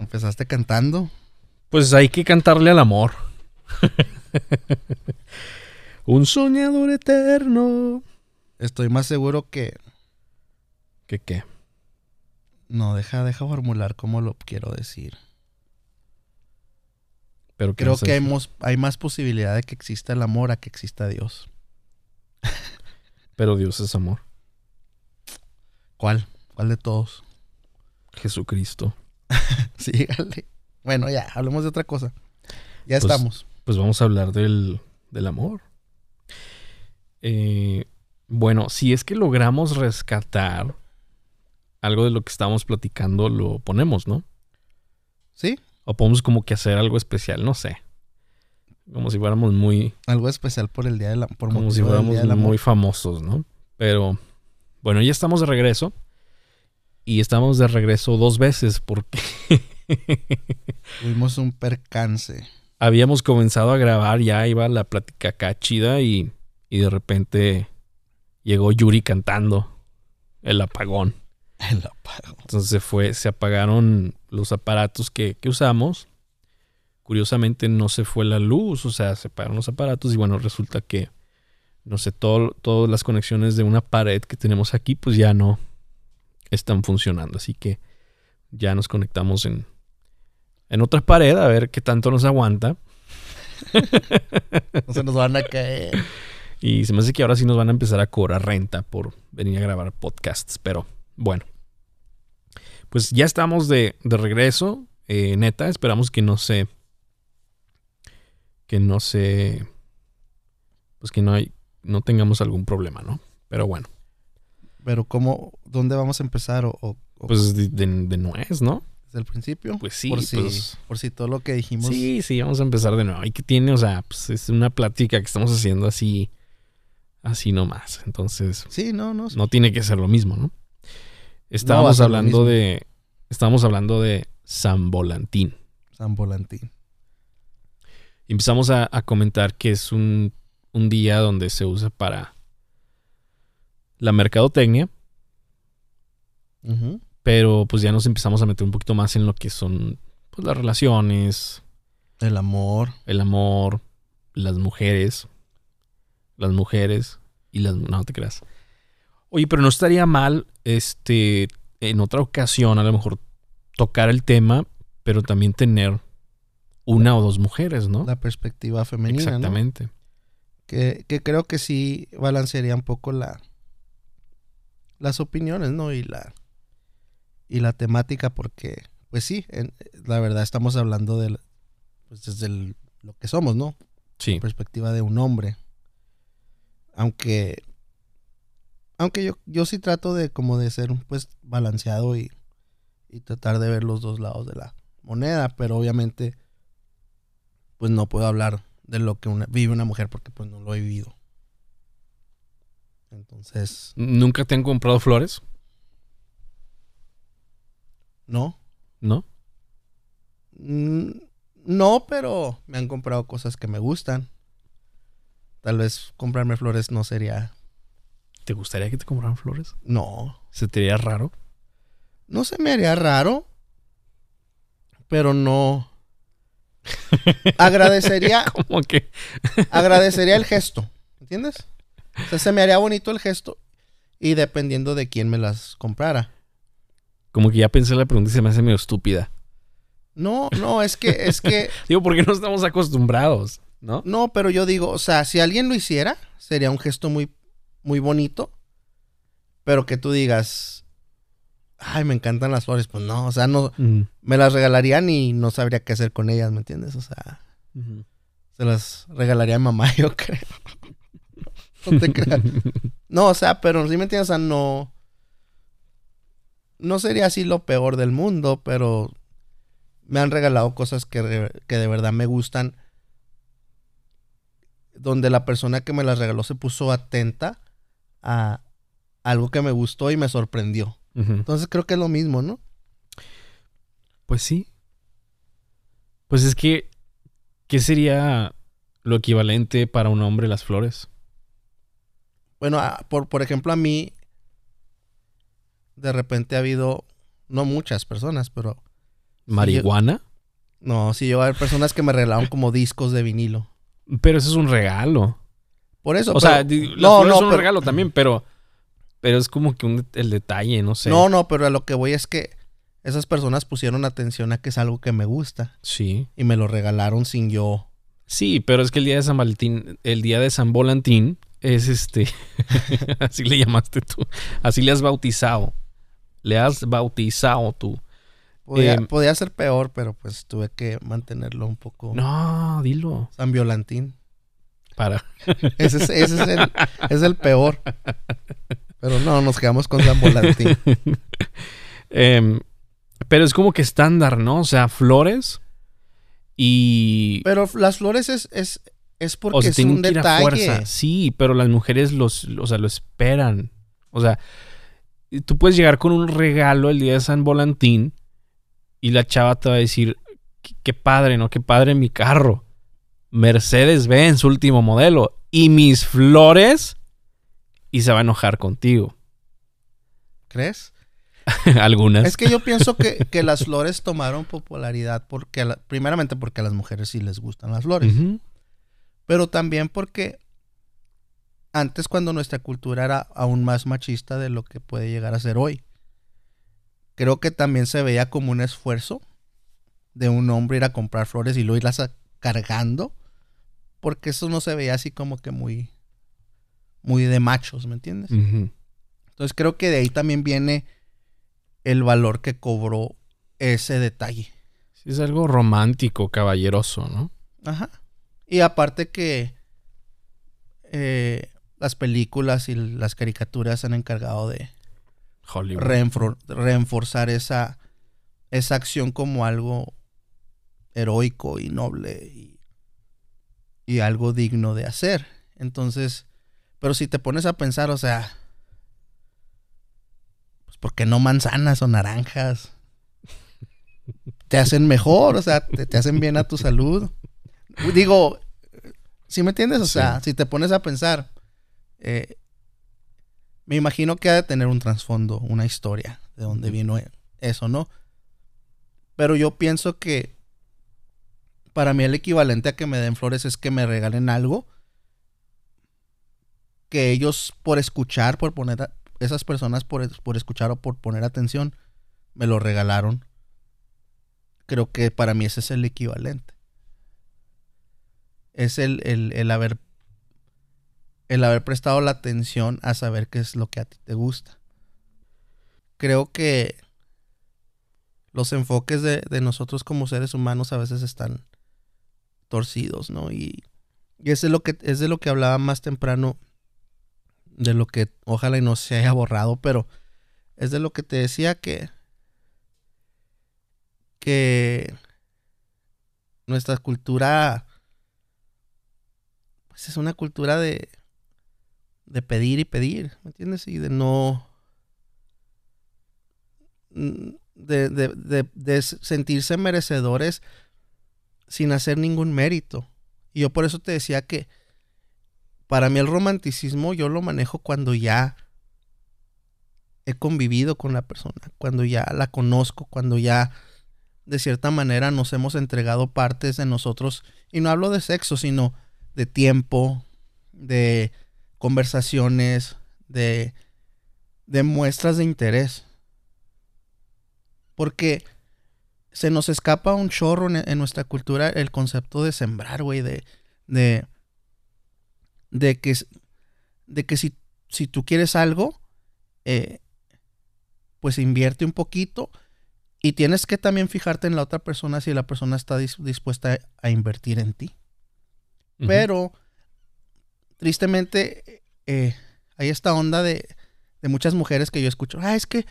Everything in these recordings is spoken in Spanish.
Empezaste cantando. Pues hay que cantarle al amor. Un soñador eterno. Estoy más seguro que. ¿Qué qué? No, deja, deja formular cómo lo quiero decir. Pero ¿qué Creo que hay, mos- hay más posibilidad de que exista el amor a que exista Dios. Pero Dios es amor. ¿Cuál? ¿Cuál de todos? Jesucristo. Sígale. Bueno, ya, hablemos de otra cosa. Ya Pues- estamos. Pues vamos a hablar del, del amor. Eh, bueno, si es que logramos rescatar algo de lo que estábamos platicando, lo ponemos, ¿no? ¿Sí? O podemos como que hacer algo especial, no sé. Como si fuéramos muy, Algo especial por el día del amor. Como si fuéramos muy famosos, ¿no? Pero bueno, ya estamos de regreso. Y estamos de regreso dos veces porque Tuvimos un percance. habíamos comenzado a grabar, ya iba la plática acá chida y, y de repente llegó Yuri cantando el apagón. El apago. Entonces se fue, se apagaron los aparatos que, que usamos. Curiosamente no se fue la luz, o sea, se apagaron los aparatos y bueno, resulta que, no sé, todo- todas las conexiones de una pared que tenemos aquí pues ya no están funcionando. Así que ya nos conectamos en, en otra pared a ver qué tanto nos aguanta. No se nos van a caer. Y se me hace que ahora sí nos van a empezar a cobrar renta por venir a grabar podcasts. Pero bueno. Pues ya estamos de, de regreso. Eh, neta, esperamos que no se. Que no se. Pues que no hay. No tengamos algún problema, ¿no? Pero bueno. Pero ¿cómo? ¿Dónde vamos a empezar? ¿O, Pues de, de, de nuez, ¿no? desde el principio? Pues sí, por si, pues- por si todo lo que dijimos... Sí, sí, vamos a empezar de nuevo. ¿Y qué tiene? O sea, pues es una plática que estamos haciendo así. Así nomás. Entonces. Sí, no, no. no tiene que ser lo mismo, ¿no? Estábamos hablando de. Estábamos hablando de San Volantín. San Volantín. Empezamos a, a comentar que es un, un día donde se usa para la mercadotecnia, pero pues ya nos empezamos a meter un poquito más en lo que son pues, las relaciones, El amor. el amor, las mujeres, las mujeres y las no te creas. Oye, pero no estaría mal este en otra ocasión a lo mejor tocar el tema, pero también tener una o dos mujeres, ¿no? La perspectiva femenina, ¿no? Exactamente. Que, que creo que sí balancearía un poco la las opiniones, ¿no? Y la y la temática porque pues sí, en- la verdad estamos hablando de pues desde el- lo que somos, ¿no? Sí. perspectiva de un hombre. Aunque aunque yo, yo sí trato de como de ser pues balanceado y, y tratar de ver los dos lados de la moneda, pero obviamente pues no puedo hablar de lo que una, vive una mujer porque pues no lo he vivido. Entonces, ¿Nunca te han comprado flores? no. ¿No? Mm, No, pero me han comprado cosas que me gustan. Tal vez comprarme flores no sería... ¿Te gustaría que te compraran flores? No, ¿Se te haría raro? no se me haría raro, pero no. Agradecería, Como que agradecería el gesto, ¿entiendes? O sea, se me haría bonito el gesto y dependiendo de quién me las comprara. como que ya pensé la pregunta y se me hace medio estúpida. No, no, es que, es que, Digo, porque no estamos acostumbrados, ¿no? no, pero yo digo, o sea, si alguien lo hiciera, sería un gesto muy, muy bonito, pero que tú digas, ay, me encantan las flores, pues no, o sea, no, Mm. me las regalarían y no sabría qué hacer con ellas, ¿me entiendes? O sea, se las regalaría a mamá, yo creo. No te creas. No, o sea, pero sí me entiendes, o sea, no. No sería así lo peor del mundo, pero me han regalado cosas que, que de verdad me gustan. Donde la persona que me las regaló se puso atenta a algo que me gustó y me sorprendió. Entonces creo que es lo mismo, ¿no? Pues sí. Pues es que, ¿qué sería lo equivalente para un hombre las flores? Bueno, a- por, por ejemplo, a mí, de repente ha habido, no muchas personas, pero ¿Marihuana? No, sí, yo hay personas que me regalaron como discos de vinilo. Pero eso es un regalo. Por eso. O pero- sea, las no, no, son un pero- regalo también, pero, pero es como que un el detalle, no sé. No, no, pero a lo que voy es que esas personas pusieron atención a que es algo que me gusta Sí. y me lo regalaron sin yo. Sí, pero es que el día de San Valentín, el día de San Volantín es este, así le llamaste tú, así le has bautizado, le has bautizado tú. Podía, Em, podía ser peor, pero pues tuve que mantenerlo un poco. No, dilo. San Violantín. Para. Ese es, ese es el, es el peor. Pero no, nos quedamos con San Volantín. Em, pero es como que estándar, ¿no? O sea, flores y... Pero las flores es, es, es porque o sea, es tienen un que ir a detalle. fuerza. Sí, pero las mujeres los, o sea, lo esperan. O sea, tú puedes llegar con un regalo el día de San Volantín y la chava te va a decir, qué, qué padre, ¿no? Qué padre mi carro. Mercedes Benz, último modelo. Y mis flores. Y se va a enojar contigo. ¿Crees? Algunas. Es que yo pienso que, que las flores tomaron popularidad porque, la- primeramente porque a las mujeres sí les gustan las flores. Ujú. Pero también porque antes cuando nuestra cultura era aún más machista de lo que puede llegar a ser hoy, creo que también se veía como un esfuerzo de un hombre ir a comprar flores y luego irlas cargando, porque eso no se veía así como que muy, muy de machos, ¿me entiendes? Entonces creo que de ahí también viene el valor que cobró ese detalle. Sí, es algo romántico, caballeroso, ¿no? Ajá. Y aparte que eh, las películas y las caricaturas se han encargado de reenfor- reenforzar esa, esa acción como algo heroico y noble y, y algo digno de hacer. Entonces, pero si te pones a pensar, o sea, pues ¿por qué no manzanas o naranjas? Te hacen mejor, o sea, te, te hacen bien a tu salud. Digo, ¿sí me entiendes? O Sí. sea, si te pones a pensar, eh, me imagino que ha de tener un trasfondo, una historia de dónde vino eso, ¿no? Pero yo pienso que para mí el equivalente a que me den flores es que me regalen algo que ellos por escuchar, por poner, a- esas personas por, por escuchar o por poner atención, me lo regalaron. Creo que para mí ese es el equivalente. Es el, el, el haber el haber prestado la atención a saber qué es lo que a ti te gusta. Creo que los enfoques de, de nosotros como seres humanos a veces están torcidos, ¿no? Y, y es lo que es de lo que hablaba más temprano, de lo que ojalá y no se haya borrado, pero es de lo que te decía que que nuestra cultura pues es una cultura de de pedir y pedir, ¿me entiendes? Y de no mm, de, de, de, de sentirse merecedores sin hacer ningún mérito. Y yo por eso te decía que para mí el romanticismo yo lo manejo cuando ya he convivido con la persona, cuando ya la conozco, cuando ya de cierta manera nos hemos entregado partes de nosotros. Y no hablo de sexo, sino de tiempo, de conversaciones, de, de muestras de interés. Porque se nos escapa un chorro en, nuestra cultura el concepto de sembrar, güey, de, de, de que, de que si, si tú quieres algo, eh, pues invierte un poquito y tienes que también fijarte en la otra persona si la persona está dis- dispuesta a invertir en ti. Pero, tristemente, eh, hay esta onda de, de muchas mujeres que yo escucho. Ah, es que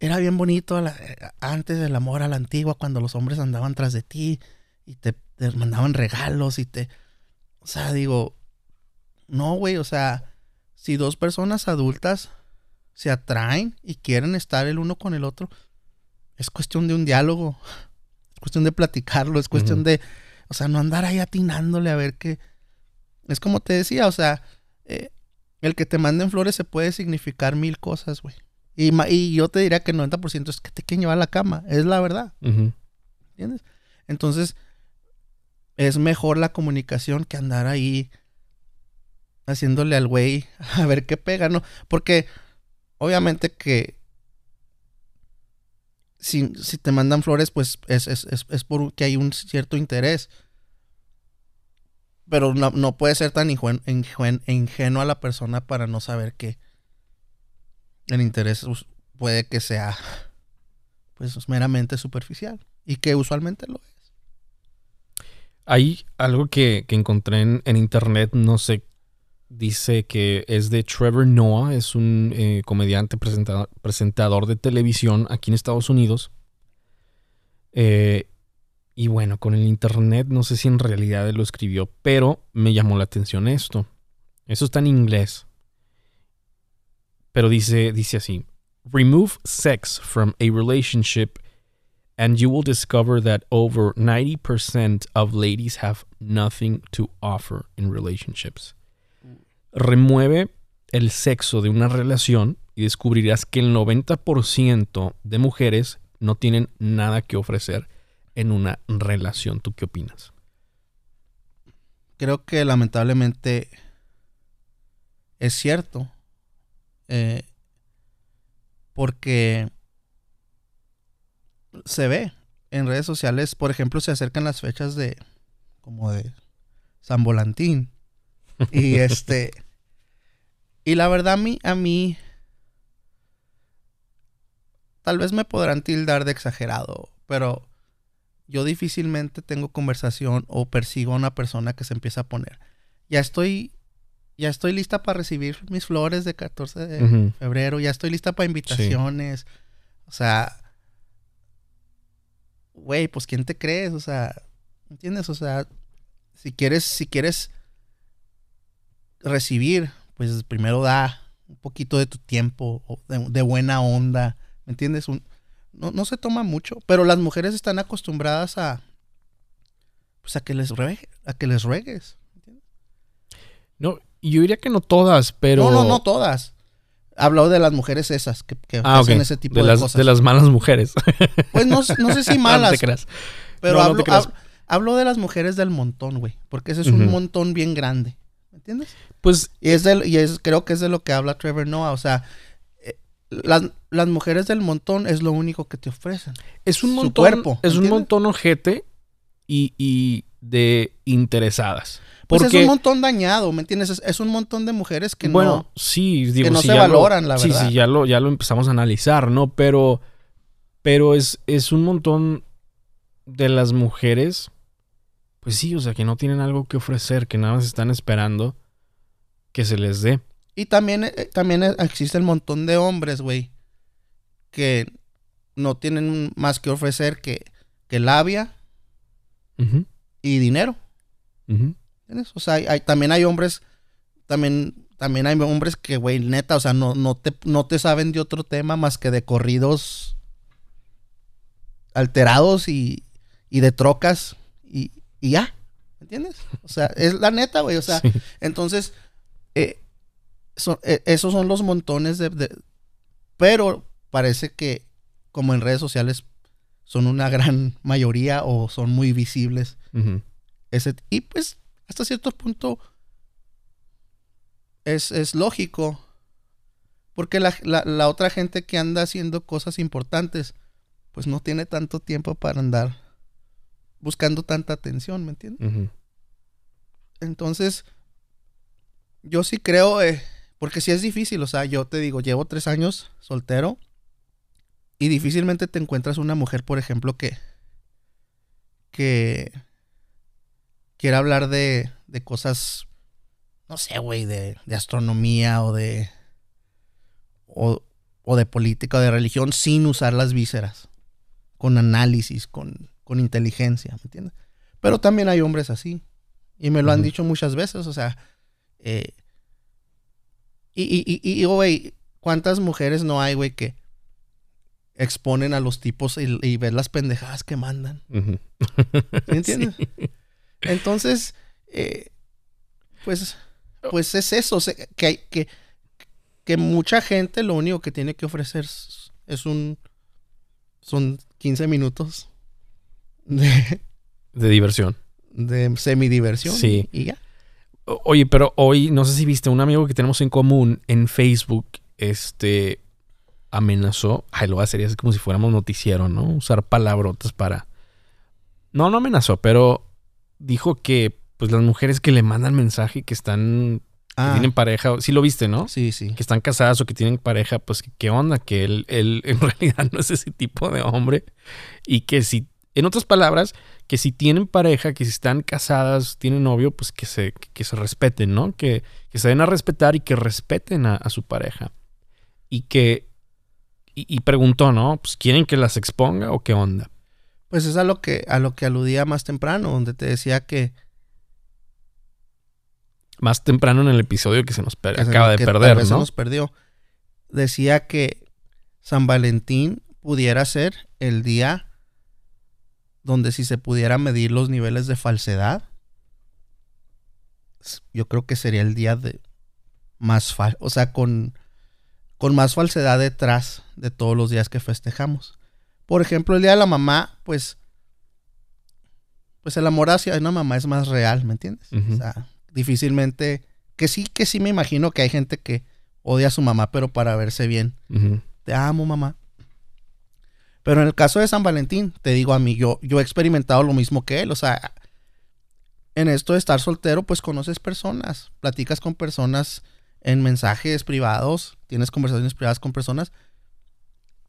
era bien bonito la- eh, antes del amor a la antigua, cuando los hombres andaban tras de ti y te, te mandaban regalos y te... O sea, digo, no, güey, o sea, si dos personas adultas se atraen y quieren estar el uno con el otro, es cuestión de un diálogo, es cuestión de platicarlo, es cuestión de, o sea, no andar ahí atinándole a ver qué. Es como te decía, o sea, eh, el que te manden flores se puede significar mil cosas, güey. Y, y yo te diría que el 90% es que te quieren llevar a la cama. Es la verdad. ¿Entiendes? Entonces, es mejor la comunicación que andar ahí haciéndole al güey a ver qué pega, ¿no? Porque obviamente que si, si te mandan flores, pues es, es, es, es porque hay un cierto interés. Pero no, no puede ser tan injuen- ingenua la persona para no saber que el interés puede que sea pues meramente superficial y que usualmente lo es. Hay algo que, que encontré en, en internet, no sé, dice que es de Trevor Noah, es un eh, comediante presentador, de televisión aquí en Estados Unidos. Eh, y bueno, con el internet, no sé si en realidad él lo escribió, pero me llamó la atención esto. Eso está en inglés. Pero dice, dice así: Remove sex from a relationship and you will discover that over 90% of ladies have nothing to offer in relationships. Remueve el sexo de una relación y descubrirás que el 90% de mujeres no tienen nada que ofrecer en una relación. ¿Tú qué opinas? Creo que lamentablemente es cierto. eh, porque se ve en redes sociales, por ejemplo, se acercan las fechas de como de San Volantín. Y este y la verdad a mí a mí tal vez me podrán tildar de exagerado, pero yo difícilmente tengo conversación o persigo a una persona que se empieza a poner. Ya estoy ya estoy lista para recibir mis flores de 14 de febrero, ya estoy lista para invitaciones. O sea, güey, pues quién te crees, o sea, ¿entiendes? O sea, si quieres si quieres recibir, pues primero da un poquito de tu tiempo de, de buena onda, ¿me entiendes? Un- no, no se toma mucho, pero las mujeres están acostumbradas a pues a que les ruegue, a que les ruegues. No, yo diría que no todas, pero. No, no, no todas. Hablo de las mujeres esas que, que Ah, hacen ese tipo de, de, las, cosas. de las malas mujeres. Pues no, no sé si No malas, te creas. pero No, no hablo, te creas. hab- hablo de las mujeres del montón, güey. Porque ese es un montón bien grande. ¿Me entiendes? Pues Y es, del- y es creo que es de lo que habla Trevor Noah. O sea, eh, las, las mujeres del montón es lo único que te ofrecen. es un Su montón. cuerpo, es un montón ojete y, y de interesadas. Pues Porque, es un montón dañado, ¿me entiendes? Es, es un montón de mujeres que bueno, no... sí, digo, no si se ya lo- valoran, la sí, verdad. Sí, ya lo, ya lo empezamos a analizar, ¿no? Pero, pero es, es un montón de las mujeres, pues sí, o sea, que no tienen algo que ofrecer, que nada más están esperando que se les dé. Y también, eh, también eh, existe el montón de hombres, güey, que no tienen más que ofrecer que, que labia y dinero. ujú. ¿Entiendes? O sea, hay, hay- también hay hombres, también, también hay hombres que, güey, neta, o sea, no, no, te, no te saben de otro tema más que de corridos alterados y, y de trocas y, y ya. ¿Me entiendes? O sea, es la neta, güey. O sea, Sí. entonces, eh, eh, esos son los montones de, de- Pero parece que, como en redes sociales, son una gran mayoría o son muy visibles. Ese, y pues, hasta cierto punto, es, es lógico. Porque la, la- la otra gente que anda haciendo cosas importantes, pues no tiene tanto tiempo para andar buscando tanta atención, ¿me entiendes? Entonces, yo sí creo, eh, porque sí es difícil, o sea, yo te digo, llevo tres años soltero y difícilmente te encuentras una mujer, por ejemplo, que, que quiera hablar de, de cosas, no sé, güey, de, de astronomía o de, o, o de política o de religión sin usar las vísceras, con análisis, con, con inteligencia, ¿me entiendes? Pero también hay hombres así. Y me lo han dicho muchas veces, o sea. eh, y, y, y, y, güey, ¿cuántas mujeres no hay, güey, que exponen a los tipos y, y ves las pendejadas que mandan? Ujú. ¿Me entiendes? Sí. Entonces, eh, pues, pues es eso, que hay que que mucha gente lo único que tiene que ofrecer es, es un... Son 15 minutos de, De diversión. de semidiversión. Sí. Y ya. O- Oye, pero hoy, no sé si viste, un amigo que tenemos en común en Facebook, este, amenazó, ay, lo voy a hacer así como si fuéramos noticiero, ¿no? Usar palabrotas para... No, no amenazó, pero dijo que, pues, las mujeres que le mandan mensaje que están, que Ah, tienen pareja, sí lo viste, ¿no? sí, sí. Que están casadas o que tienen pareja, pues, ¿qué- ¿qué onda? Que él, él en realidad no es ese tipo de hombre y que si, en otras palabras, que si tienen pareja, que si están casadas, tienen novio, pues que se, que se respeten, ¿no? Que, que se den a respetar y que respeten a, a su pareja. Y que. Y, y preguntó, ¿no? Pues quieren que las exponga o qué onda. Pues es a lo que, a lo que aludía más temprano, donde te decía que... Más temprano en el episodio que se nos per- que se- acaba de que tal perder, vez se ¿no? nos perdió. Decía que San Valentín pudiera ser el día donde si se pudiera medir los niveles de falsedad, yo creo que sería el día de más fal, o sea, con, con más falsedad detrás de todos los días que festejamos. Por ejemplo, el día de la mamá, pues, pues el amor hacia una mamá es más real, ¿me entiendes? O sea, difícilmente, que sí, que sí me imagino que hay gente que odia a su mamá, pero para verse bien. Te amo, mamá. Pero en el caso de San Valentín, te digo a mí, yo, yo he experimentado lo mismo que él. O sea, en esto de estar soltero, pues conoces personas, platicas con personas en mensajes privados, tienes conversaciones privadas con personas.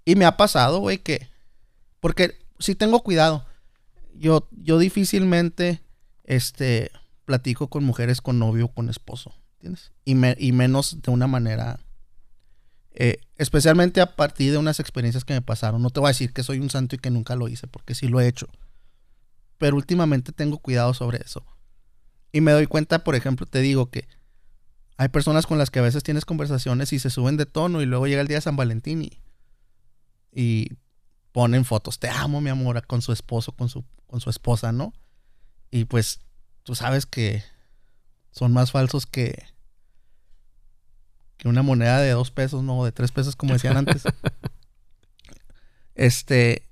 Y me ha pasado, güey, que... Porque sí tengo cuidado. Yo, yo difícilmente, este, platico con mujeres con novio con esposo, ¿entiendes? Y, me- y menos de una manera eh, especialmente a partir de unas experiencias que me pasaron. No te voy a decir que soy un santo y que nunca lo hice, porque sí lo he hecho. Pero últimamente tengo cuidado sobre eso. Y me doy cuenta, por ejemplo, te digo que hay personas con las que a veces tienes conversaciones y se suben de tono y luego llega el día de San Valentín y, y ponen fotos. Te amo, mi amor, con su esposo, con su, con su esposa, ¿no? Y pues tú sabes que son más falsos que, que una moneda de dos pesos, no, de tres pesos, como decían antes. este.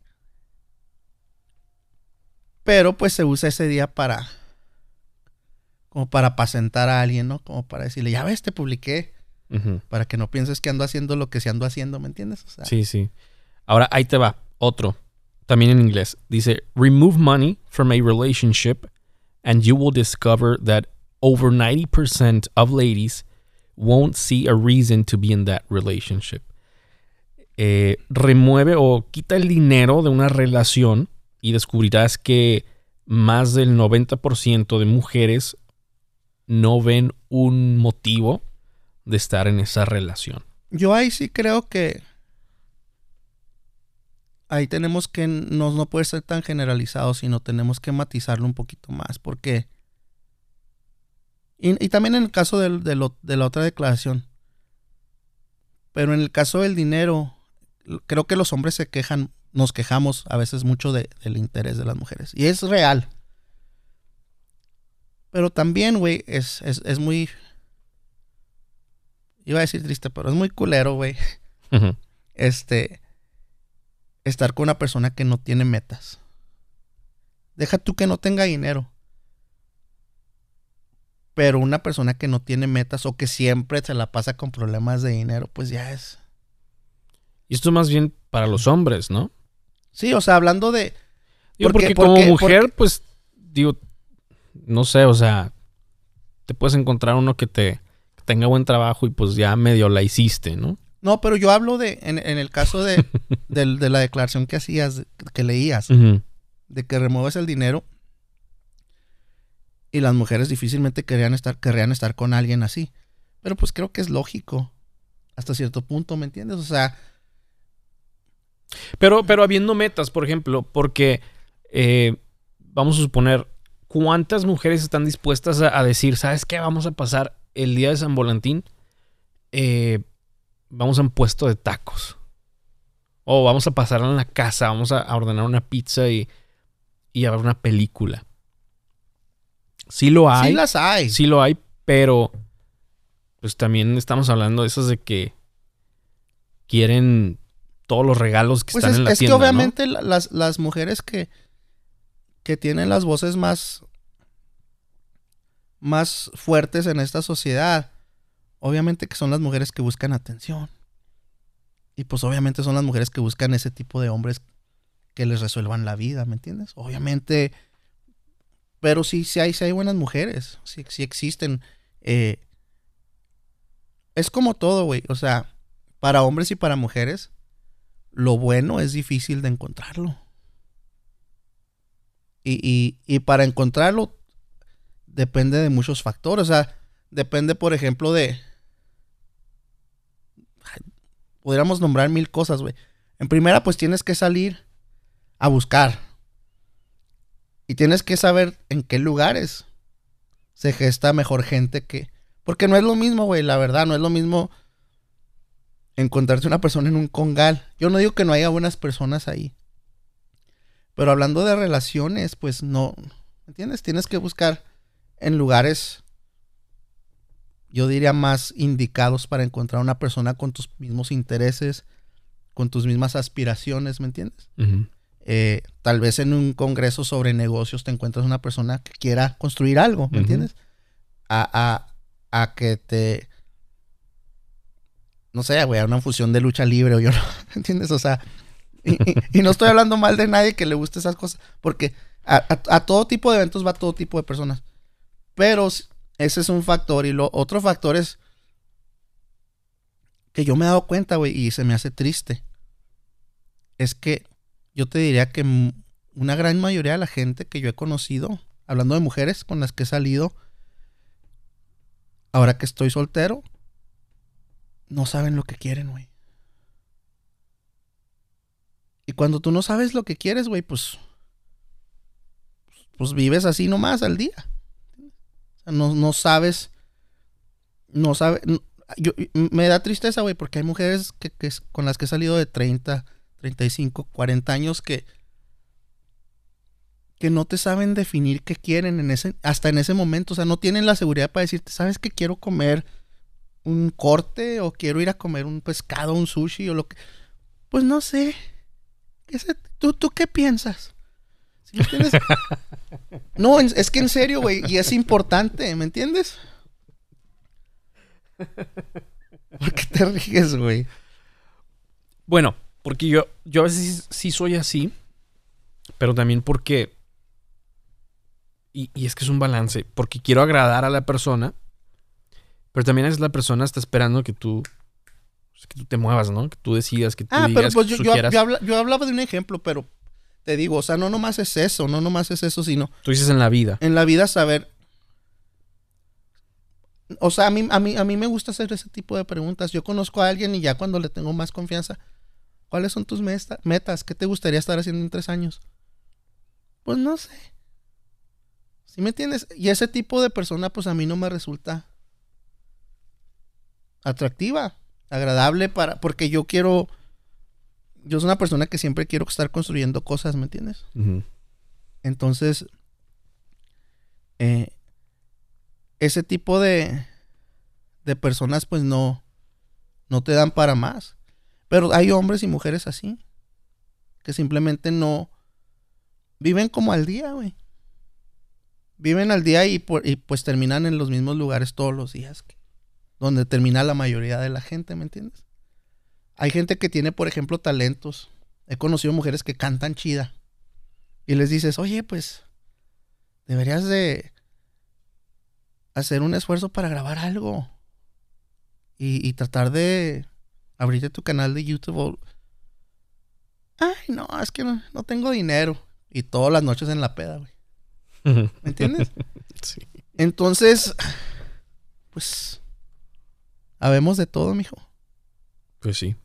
Pero pues se usa ese día para. Como para apacentar a alguien, ¿no? Como para decirle, ya ves, te publiqué. Para que no pienses que ando haciendo lo que se ando haciendo, ¿me entiendes? O sea, Sí, sí. Ahora ahí te va. Otro. También en inglés. Dice, remove money from a relationship and you will discover that over 90% of ladies won't see a reason to be in that relationship. Eh, remueve o quita el dinero de una relación y descubrirás que más del 90% de mujeres no ven un motivo de estar en esa relación. Yo ahí sí creo que ahí tenemos que no, no puede ser tan generalizado, sino tenemos que matizarlo un poquito más, porque y, y también en el caso de, lo- de la otra declaración, pero en el caso del dinero, creo que los hombres se quejan, nos quejamos a veces mucho de- del interés de las mujeres, y es real. Pero también, güey, es, es, es muy... Iba a decir triste, pero es muy culero, güey este estar con una persona que no tiene metas. Deja tú que no tenga dinero. Pero una persona que no tiene metas o que siempre se la pasa con problemas de dinero, pues ya es. Y esto más bien para los hombres, ¿no? Sí, o sea, hablando de. Digo, Porque- porque, como porque- mujer, porque- pues, digo, no sé, o sea, te puedes encontrar uno que te que tenga buen trabajo y pues ya medio la hiciste, ¿no? No, pero yo hablo de. En, en el caso de, de la declaración que hacías, que leías, de que remueves el dinero. Y las mujeres difícilmente querrían estar, estar con alguien así. Pero pues creo que es lógico. Hasta cierto punto, ¿me entiendes? O sea, Pero, pero habiendo metas, por ejemplo, porque eh, vamos a suponer, ¿cuántas mujeres están dispuestas a, decir, ¿sabes qué? Vamos a pasar el día de San Valentín, eh, vamos a un puesto de tacos. O vamos a pasar en la casa, vamos a, a ordenar una pizza y, y a ver una película. Sí lo hay. sí las hay. Sí lo hay, pero pues también estamos hablando de esas de que quieren todos los regalos que Pues están es, en la es que tienda, ¿no? obviamente la- las, las mujeres que, que tienen las voces más, más fuertes en esta sociedad, obviamente que son las mujeres que buscan atención. Y pues obviamente son las mujeres que buscan ese tipo de hombres que les resuelvan la vida, ¿me entiendes? Obviamente, pero sí, sí hay, sí hay buenas mujeres, sí, sí existen. eh, es como todo, güey, o sea, para hombres y para mujeres, lo bueno es difícil de encontrarlo. Y, y- y para encontrarlo depende de muchos factores. O sea, depende, por ejemplo, de... Podríamos nombrar mil cosas, güey. En primera, pues tienes que salir a buscar. Y tienes que saber en qué lugares se gesta mejor gente que... Porque no es lo mismo, güey, la verdad, no es lo mismo encontrarte una persona en un congal. Yo no digo que no haya buenas personas ahí. Pero hablando de relaciones, pues no, ¿me entiendes? Tienes que buscar en lugares, yo diría, más indicados para encontrar una persona con tus mismos intereses, con tus mismas aspiraciones, ¿me entiendes? Eh, tal vez en un congreso sobre negocios te encuentras una persona que quiera construir algo, ¿me entiendes? A, a- a que te... No sé, güey, a una fusión de lucha libre o yo no, ¿me entiendes? O sea, y, y- y no estoy hablando mal de nadie que le guste esas cosas, porque a, a- todo tipo de eventos va todo tipo de personas. Pero ese es un factor y lo otro factor es que yo me he dado cuenta, güey, y se me hace triste. Es que yo te diría que una gran mayoría de la gente que yo he conocido, hablando de mujeres con las que he salido, ahora que estoy soltero, no saben lo que quieren, güey. Y cuando tú no sabes lo que quieres, güey, pues, pues vives así nomás al día. O sea, no, no sabes, no sabes, yo, me da tristeza, güey, porque hay mujeres que, que con las que he salido de 30, 35, 40 años que que no te saben definir qué quieren en ese hasta en ese momento, o sea, no tienen la seguridad para decirte, ¿sabes que quiero comer un corte o quiero ir a comer un pescado, un sushi o lo que Pues no sé. ¿Qué? ¿Tú, ¿Tú qué piensas? ¿Sí me entiendes? no, es que en serio, güey, y es importante, ¿me entiendes? ¿Por qué te ríes, güey? Bueno, porque yo, yo a veces sí, sí soy así, pero también porque... Y, y es que es un balance, porque quiero agradar a la persona, pero también es la persona está esperando que tú, pues, que tú te muevas, ¿no? Que tú decidas, que tú Ah, digas, pero pues que yo, tú yo, quieras. yo habla- yo hablaba de un ejemplo, pero te digo, o sea, no nomás es eso, no nomás es eso, sino Tú dices en la vida. en la vida saber. O sea, a mí, a, mí, a mí me gusta hacer ese tipo de preguntas. Yo conozco a alguien y ya cuando le tengo más confianza, ¿cuáles son tus metas? ¿Qué te gustaría estar haciendo en tres años? Pues no sé. ¿Sí me entiendes? Y ese tipo de persona, pues a mí no me resulta atractiva, agradable para, porque yo quiero, yo soy una persona que siempre quiero estar construyendo cosas, ¿me entiendes? Entonces, eh, ese tipo de, de personas pues no, no te dan para más. Pero hay hombres y mujeres así, que simplemente no viven como al día, güey. Viven al día y, por- y, pues terminan en los mismos lugares todos los días, donde termina la mayoría de la gente, ¿me entiendes? Hay gente que tiene, por ejemplo, talentos. He conocido mujeres que cantan chida y les dices, oye, pues deberías de hacer un esfuerzo para grabar algo y tratar de abrirte tu canal de YouTube. Ay, no, es que no, no tengo dinero. Y todas las noches en la peda, güey. ¿Me entiendes? Sí. Entonces, pues, habemos de todo, mijo. Pues sí.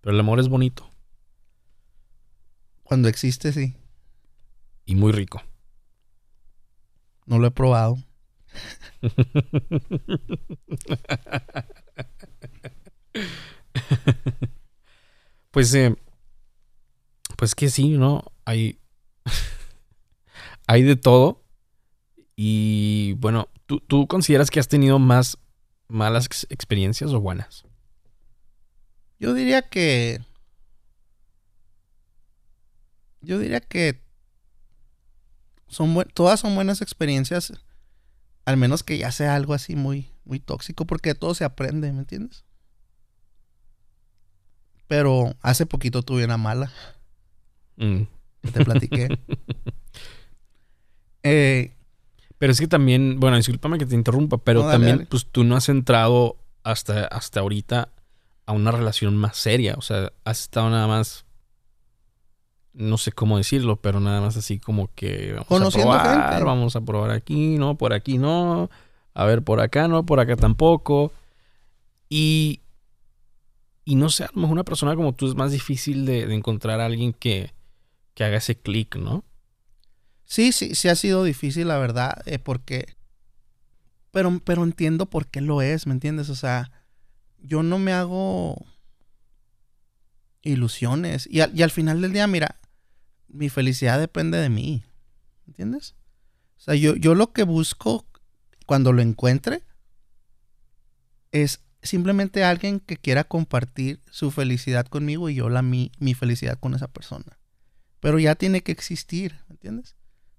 Pero el amor es bonito Cuando existe, sí. y muy rico. No lo he probado. Pues, eh, pues que sí, ¿no? Hay, hay de todo. Y bueno, ¿tú, tú consideras que has tenido más, malas ex- experiencias o buenas? Yo diría que. Yo diría que. Son todas son buenas experiencias. Al menos que ya sea algo así muy, muy tóxico. Porque de todo se aprende, ¿me entiendes? Pero hace poquito tuve una mala. Mm. Que te platiqué. Eh, Pero es que también, bueno, discúlpame que te interrumpa, pero No, dale, también, dale. pues tú no has entrado hasta, hasta ahorita a una relación más seria. O sea, has estado nada más. No sé cómo decirlo, pero nada más así como que vamos Conociendo a probar, gente. vamos a probar aquí, no, por aquí no, a ver por acá no, por acá tampoco. Y, y no sé, a lo mejor una persona como tú es más difícil de, encontrar a alguien que, que haga ese clic, ¿no? Sí, sí, sí ha sido difícil, la verdad, eh, porque... Pero, pero entiendo por qué lo es, ¿me entiendes? O sea, yo no me hago ilusiones. Y al, y al final del día, mira, mi felicidad depende de mí, ¿me entiendes? O sea, yo, yo lo que busco cuando lo encuentre es simplemente alguien que quiera compartir su felicidad conmigo y yo la mi, mi felicidad con esa persona. Pero ya tiene que existir, ¿me entiendes?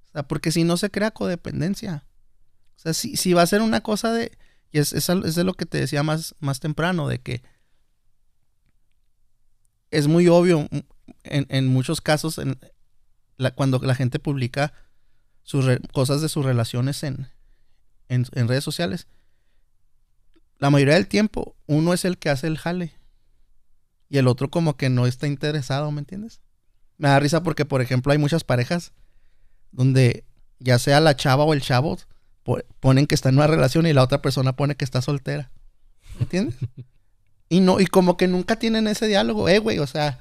O sea, porque si no se crea codependencia. O sea, si, si va a ser una cosa de... Y es, es, es de lo que te decía más, más temprano, de que es muy obvio mm, en, en muchos casos en la- cuando la gente publica sus re- cosas de sus relaciones en, en redes sociales. La mayoría del tiempo uno es el que hace el jale y el otro como que no está interesado, ¿me entiendes? Me da risa porque, por ejemplo, hay muchas parejas donde ya sea la chava o el chavo po- ponen que está en una relación y la otra persona pone que está soltera. ¿Me entiendes? y no, y como que nunca tienen ese diálogo, eh, güey, o sea.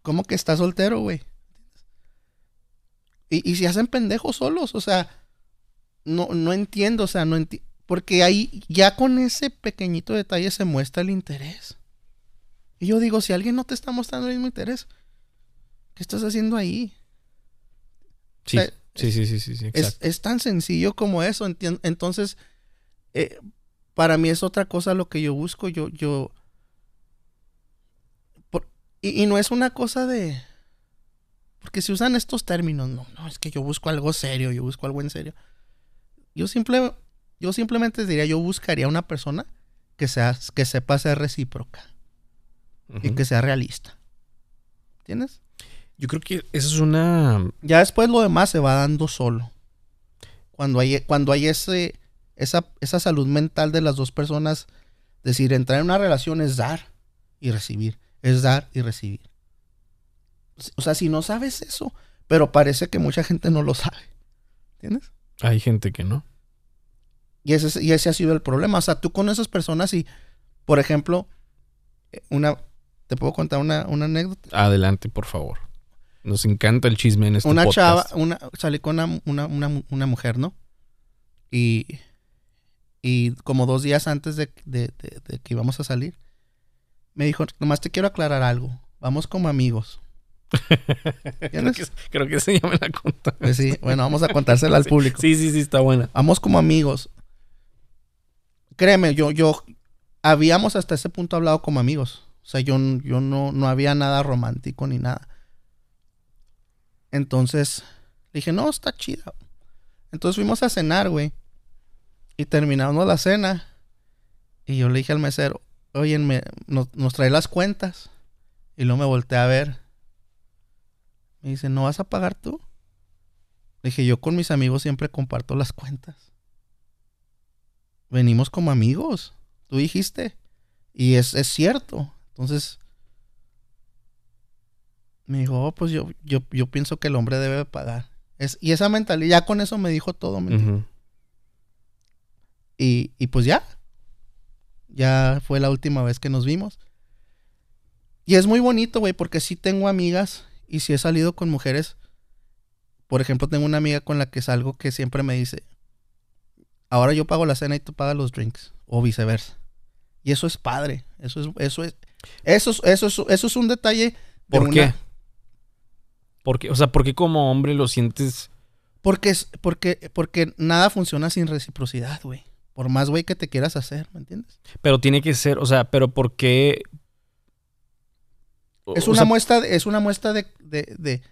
¿cómo que está soltero, güey? Y, y se hacen pendejos solos, o sea, no, no entiendo, o sea, no entiendo. Porque ahí ya con ese pequeñito detalle se muestra el interés. Y yo digo, si alguien no te está mostrando el mismo interés, ¿qué estás haciendo ahí? Sí, sea, sí, sí, sí, sí, sí, Es, es tan sencillo como eso. Entonces, eh, para mí es otra cosa lo que yo busco. Yo, yo. por- y, y no es una cosa de. Porque si usan estos términos, no, no, es que yo busco algo serio, yo busco algo en serio. Yo simple, yo simplemente diría, yo buscaría una persona que sea, que sepa ser recíproca y que sea realista. ¿Entiendes? Yo creo que eso es una... Ya después lo demás se va dando solo. Cuando hay, cuando hay ese, esa, esa salud mental de las dos personas, decir, entrar en una relación es dar y recibir, es dar y recibir. O sea, si no sabes eso, pero parece que mucha gente no lo sabe. ¿Entiendes? Hay gente que no. Y ese, y ese ha sido el problema. O sea, tú con esas personas y, por ejemplo, eh, una, te puedo contar una, una anécdota. Adelante, por favor. Nos encanta el chisme en este una podcast. chava, una, salí con una, una, una, una mujer, ¿no? Y, y como dos días antes de, de- de- de que íbamos a salir, me dijo, nomás te quiero aclarar algo, vamos como amigos. creo, que, creo que ese ya me la contaste. Pues sí, bueno, vamos a contársela al público. Sí, sí, sí, está buena. Vamos como amigos. Créeme, yo, yo, habíamos hasta ese punto hablado como amigos. O sea, yo, yo no, no había nada romántico ni nada. Entonces, dije, no, está chida. Entonces fuimos a cenar, güey. Y terminamos la cena. Y yo le dije al mesero, oye, me, nos trae las cuentas. Y luego me volteé a ver. Me dice, ¿no vas a pagar tú? Le dije, yo con mis amigos siempre comparto las cuentas. Venimos como amigos. Tú dijiste. Y es, es cierto. Entonces, me dijo, oh, pues yo, yo, yo pienso que el hombre debe pagar. Es, y esa mentalidad, ya con eso me dijo todo. ¿me y, y pues ya. Ya fue la última vez que nos vimos. Y es muy bonito, güey, porque sí tengo amigas y sí he salido con mujeres. Por ejemplo, tengo una amiga con la que salgo que siempre me dice, ahora yo pago la cena y tú pagas los drinks. O viceversa. Y eso es padre. Eso es, eso es, eso es, eso es, eso es un detalle. de ¿Por una- qué? Porque, o sea, ¿por qué como hombre lo sientes? Porque, es, porque, porque nada funciona sin reciprocidad, güey. por más güey que te quieras hacer, ¿me entiendes? Pero tiene que ser, o sea, pero ¿por qué? Es una muestra, es una muestra de, de,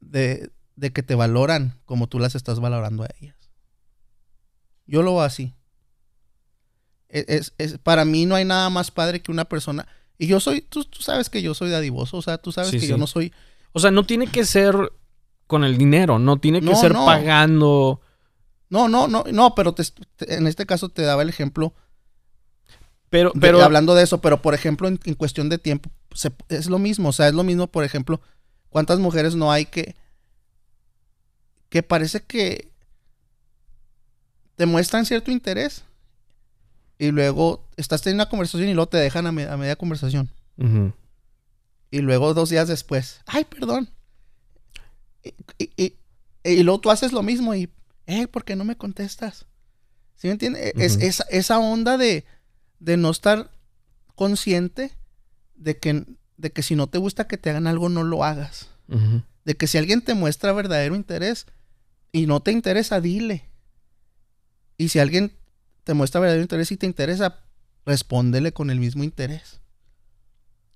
de, de, que te valoran como tú las estás valorando a ellas. Yo lo veo así. E, es, para mí no hay nada más padre que una persona. Y yo soy, tú, sabes que yo soy dadivoso, o sea, tú sabes que yo no soy. O sea, no tiene que ser con el dinero, no tiene que ser pagando. No, no, no, no, pero en este caso te daba el ejemplo. Pero, pero. hablando de eso, pero por ejemplo, en, cuestión de tiempo, es lo mismo. O sea, es lo mismo, por ejemplo, ¿cuántas mujeres no hay que. que parece que. Te muestran cierto interés. Y luego estás teniendo una conversación y luego te dejan a, media conversación. Y luego dos días después, ay, perdón. Y, y, luego tú haces lo mismo y eh, ¿por qué no me contestas? ¿Sí me entiendes? es, esa onda de, de, no estar consciente de que, de que si no te gusta que te hagan algo, no lo hagas. De que si alguien te muestra verdadero interés y no te interesa, dile. Y si alguien te muestra verdadero interés y te interesa, respóndele con el mismo interés.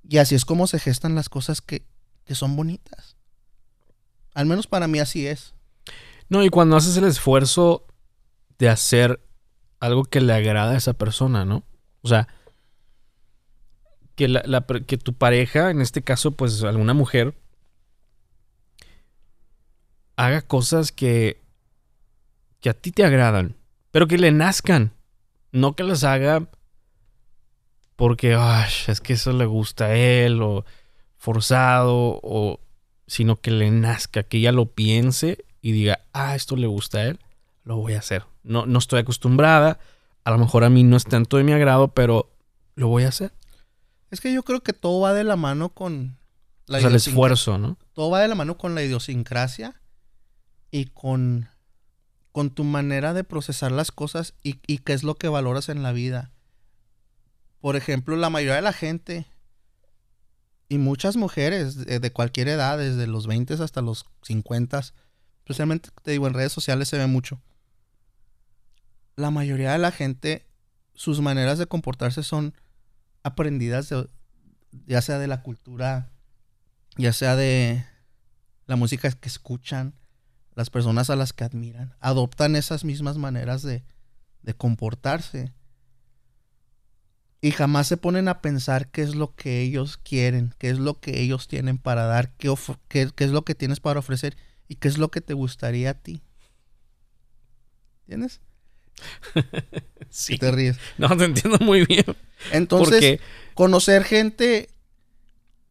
Y así es como se gestan las cosas que, que son bonitas. Al menos para mí así es. No, y cuando haces el esfuerzo de hacer algo que le agrada a esa persona, ¿no? O sea, que, la, que tu pareja, en este caso, pues alguna mujer, haga cosas que, que a ti te agradan, pero que le nazcan. No que las haga porque ay, es que eso le gusta a él o forzado o sino que le nazca, que ella lo piense y diga, ah, esto le gusta a él, lo voy a hacer. No, no estoy acostumbrada, a lo mejor a mí no es tanto de mi agrado, pero lo voy a hacer. Es que yo creo que todo va de la mano con la o sea, el esfuerzo, ¿no? Todo va de la mano con la idiosincrasia y con, con tu manera de procesar las cosas y, y qué es lo que valoras en la vida. Por ejemplo, la mayoría de la gente y muchas mujeres de, de cualquier edad, desde los 20 hasta los 50, especialmente te digo, en redes sociales se ve mucho. La mayoría de la gente, sus maneras de comportarse son aprendidas ya sea de la cultura, ya sea de la música que escuchan, las personas a las que admiran, adoptan esas mismas maneras de, de comportarse. Y jamás se ponen a pensar qué es lo que ellos quieren, qué es lo que ellos tienen para dar, qué, qué, qué es lo que tienes para ofrecer y qué es lo que te gustaría a ti. ¿Entiendes? sí. Te ríes. No, te entiendo muy bien. Entonces, conocer gente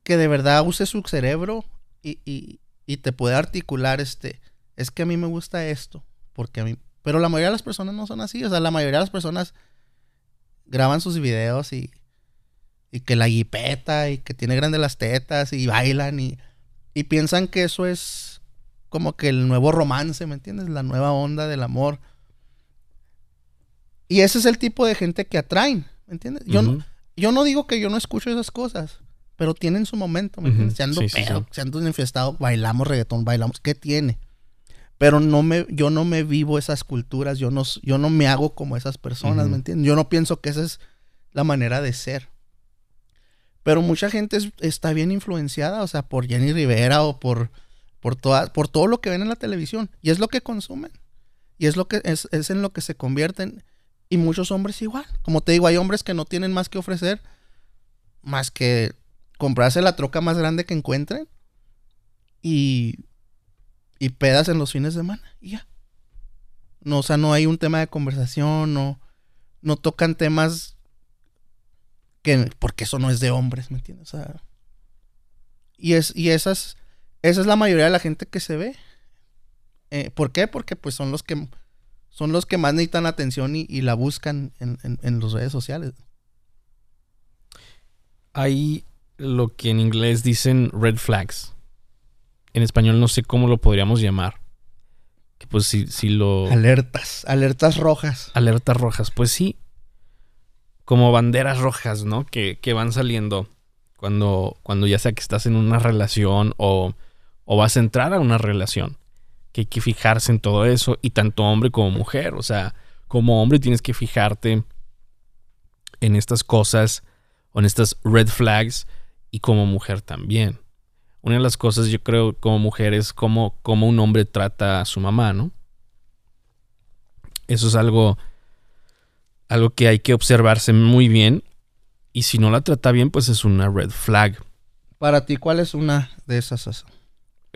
que de verdad use su cerebro y, y, y, te puede articular este, es que a mí me gusta esto, porque a mí, pero la mayoría de las personas no son así, o sea, la mayoría de las personas graban sus videos y, y que la guipeta y que tiene grandes las tetas y bailan y, y piensan que eso es como que el nuevo romance, ¿me entiendes? La nueva onda del amor. Y ese es el tipo de gente que atraen, ¿me entiendes? Yo, no, yo no digo que yo no escucho esas cosas, pero tienen su momento, ¿me entiendes? Se ando infestado, bailamos reggaetón, bailamos, ¿qué tiene? Pero no me, yo no me vivo esas culturas, yo no, yo no me hago como esas personas, ¿me entiendes? Yo no pienso que esa es la manera de ser. Pero mucha gente está bien influenciada, o sea, por Jenny Rivera o por por, por todo lo que ven en la televisión. Y es lo que consumen. Y es, lo que, es, es en lo que se convierten. Y muchos hombres igual. Como te digo, hay hombres que no tienen más que ofrecer. Más que comprarse la troca más grande que encuentren. Y, y pedas en los fines de semana. Y ya. No, o sea, no hay un tema de conversación. No, no tocan temas que... Porque eso no es de hombres, ¿me entiendes? O sea... Y, es, y esas esa es la mayoría de la gente que se ve. Eh, ¿Por qué? Porque pues son los que son los que más necesitan atención y, la buscan en, en, las redes sociales. Hay lo que en inglés dicen red flags. En español no sé cómo lo podríamos llamar. Que pues si, si lo... Alertas, alertas rojas. Alertas rojas, pues sí. Como banderas rojas, ¿no? Que, que van saliendo cuando, cuando ya sea que estás en una relación o o vas a entrar a una relación. Que hay que fijarse en todo eso y tanto hombre como mujer. O sea, como hombre tienes que fijarte en estas cosas o en estas red flags y como mujer también. Una de las cosas yo creo como mujer es cómo, cómo un hombre trata a su mamá, ¿no? Eso es algo, algo que hay que observarse muy bien y si no la trata bien pues es una red flag. Para ti, ¿cuál es una de esas?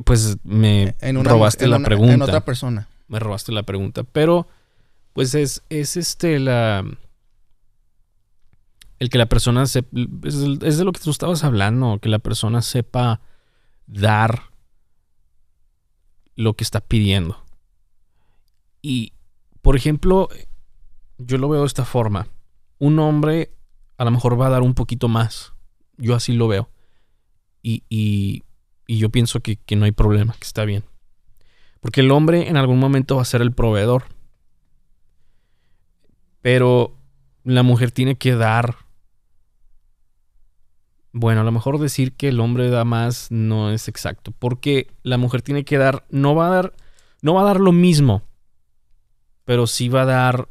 Pues me En una- robaste en la una- pregunta. En otra persona. Me robaste la pregunta. Pero, pues es, es este la. El que la persona se. Es, es de lo que tú estabas hablando. Que la persona sepa dar lo que está pidiendo. Y, por ejemplo, yo lo veo de esta forma. Un hombre a lo mejor va a dar un poquito más. Yo así lo veo. Y, y, yo pienso que, que no hay problema, que está bien. Porque el hombre en algún momento va a ser el proveedor. Pero la mujer tiene que dar. Bueno, a lo mejor decir que el hombre da más no es exacto. Porque la mujer tiene que dar. No va a dar. No va a dar lo mismo. Pero sí va a dar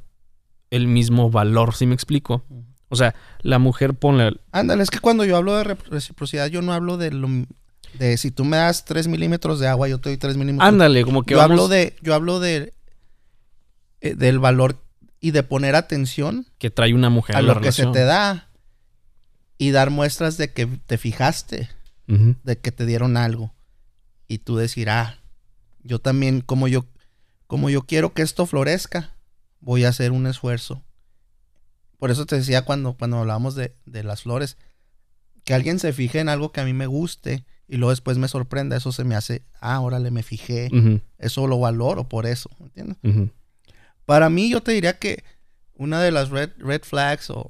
el mismo valor. ¿Sí me explico? O sea, la mujer pone. Ándale, es que cuando yo hablo de re- reciprocidad, yo no hablo de lo de si tú me das 3 milímetros de agua, yo te doy 3 milímetros. Ándale, como que yo vamos- hablo de, yo hablo de eh, del valor y de poner atención que trae una mujer a la lo que se te da y dar muestras de que te fijaste, de que te dieron algo y tú decir, ah, yo también como yo como yo quiero que esto florezca, voy a hacer un esfuerzo. Por eso te decía cuando cuando hablábamos de, de las flores, que alguien se fije en algo que a mí me guste y luego después me sorprenda, eso se me hace, ah, órale, me fijé, eso lo valoro por eso, ¿me entiendes? Para mí, yo te diría que una de las red, red flags, o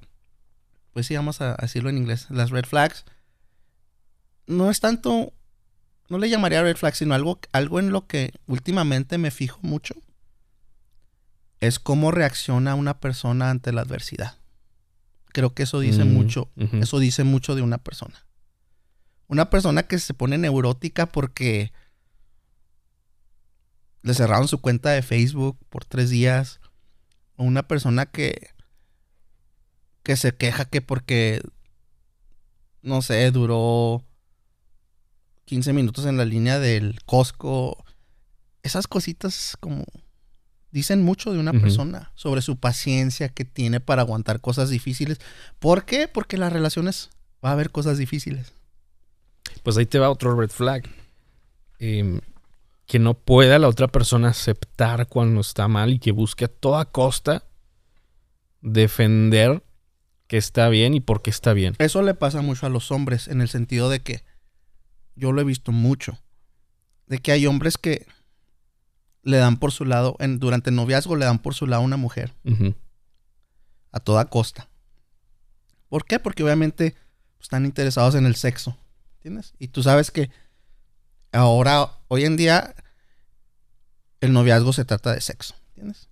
pues sí, vamos a decirlo en inglés, las red flags, no es tanto, no le llamaría red flags, sino algo, algo en lo que últimamente me fijo mucho, es cómo reacciona una persona ante la adversidad. Creo que eso dice Mm, mucho, eso dice mucho de una persona. Una persona que se pone neurótica porque le cerraron su cuenta de Facebook por tres días. O una persona que, que se queja que porque, no sé, duró 15 minutos en la línea del Costco. Esas cositas como dicen mucho de una persona sobre su paciencia que tiene para aguantar cosas difíciles. ¿Por qué? Porque las relaciones va a haber cosas difíciles. Pues ahí te va otro red flag. Em, que no pueda la otra persona aceptar cuando está mal y que busque a toda costa defender que está bien y por qué está bien. Eso le pasa mucho a los hombres en el sentido de que yo lo he visto mucho. De que hay hombres que le dan por su lado, en, durante el noviazgo le dan por su lado a una mujer a toda costa. ¿Por qué? Porque obviamente están interesados en el sexo. ¿Entiendes? Y tú sabes que ahora, hoy en día, el noviazgo se trata de sexo. ¿Entiendes?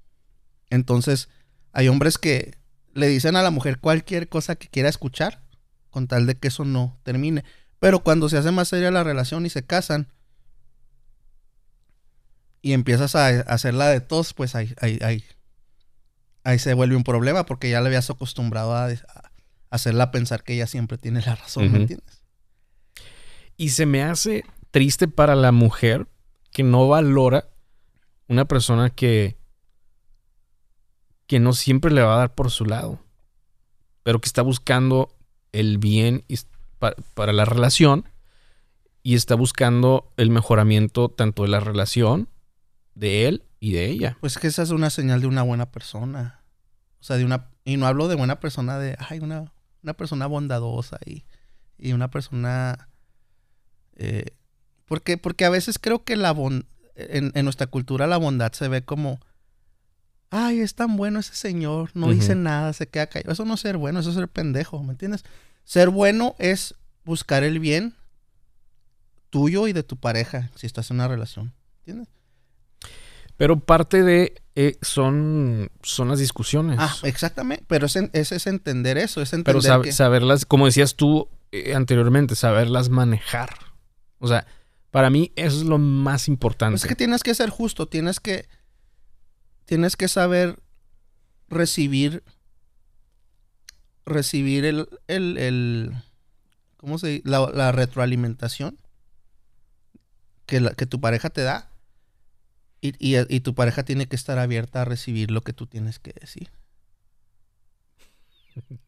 Entonces, hay hombres que le dicen a la mujer cualquier cosa que quiera escuchar con tal de que eso no termine. Pero cuando se hace más seria la relación y se casan y empiezas a, a hacerla de tos, pues ahí, ahí, ahí, ahí se vuelve un problema porque ya le habías acostumbrado a, a hacerla pensar que ella siempre tiene la razón. ¿me entiendes? Y se me hace triste para la mujer que no valora una persona que que no siempre le va a dar por su lado, pero que está buscando el bien para la relación y está buscando el mejoramiento tanto de la relación de él y de ella. Pues que esa es una señal de una buena persona. O sea, de una... Y no hablo de buena persona de... Ay, una, una persona bondadosa y, y una persona... eh, porque, porque a veces creo que la bon- en nuestra cultura la bondad se ve como... Ay, es tan bueno ese señor, no dice nada, se queda callado. Eso no es ser bueno, eso es ser pendejo, ¿me entiendes? Ser bueno es buscar el bien tuyo y de tu pareja si estás en una relación, ¿entiendes? Pero parte de eh, son son las discusiones. Ah, exactamente. Pero es, es, es entender eso, es entender Pero sab- que... saberlas, como decías tú eh, anteriormente, saberlas manejar. O sea, para mí eso es lo más importante. Es que tienes que ser justo, tienes que... Tienes que saber recibir recibir el, el, el ¿cómo se? La, la retroalimentación que, la- que tu pareja te da y, y- tu pareja tiene que estar abierta a recibir lo que tú tienes que decir.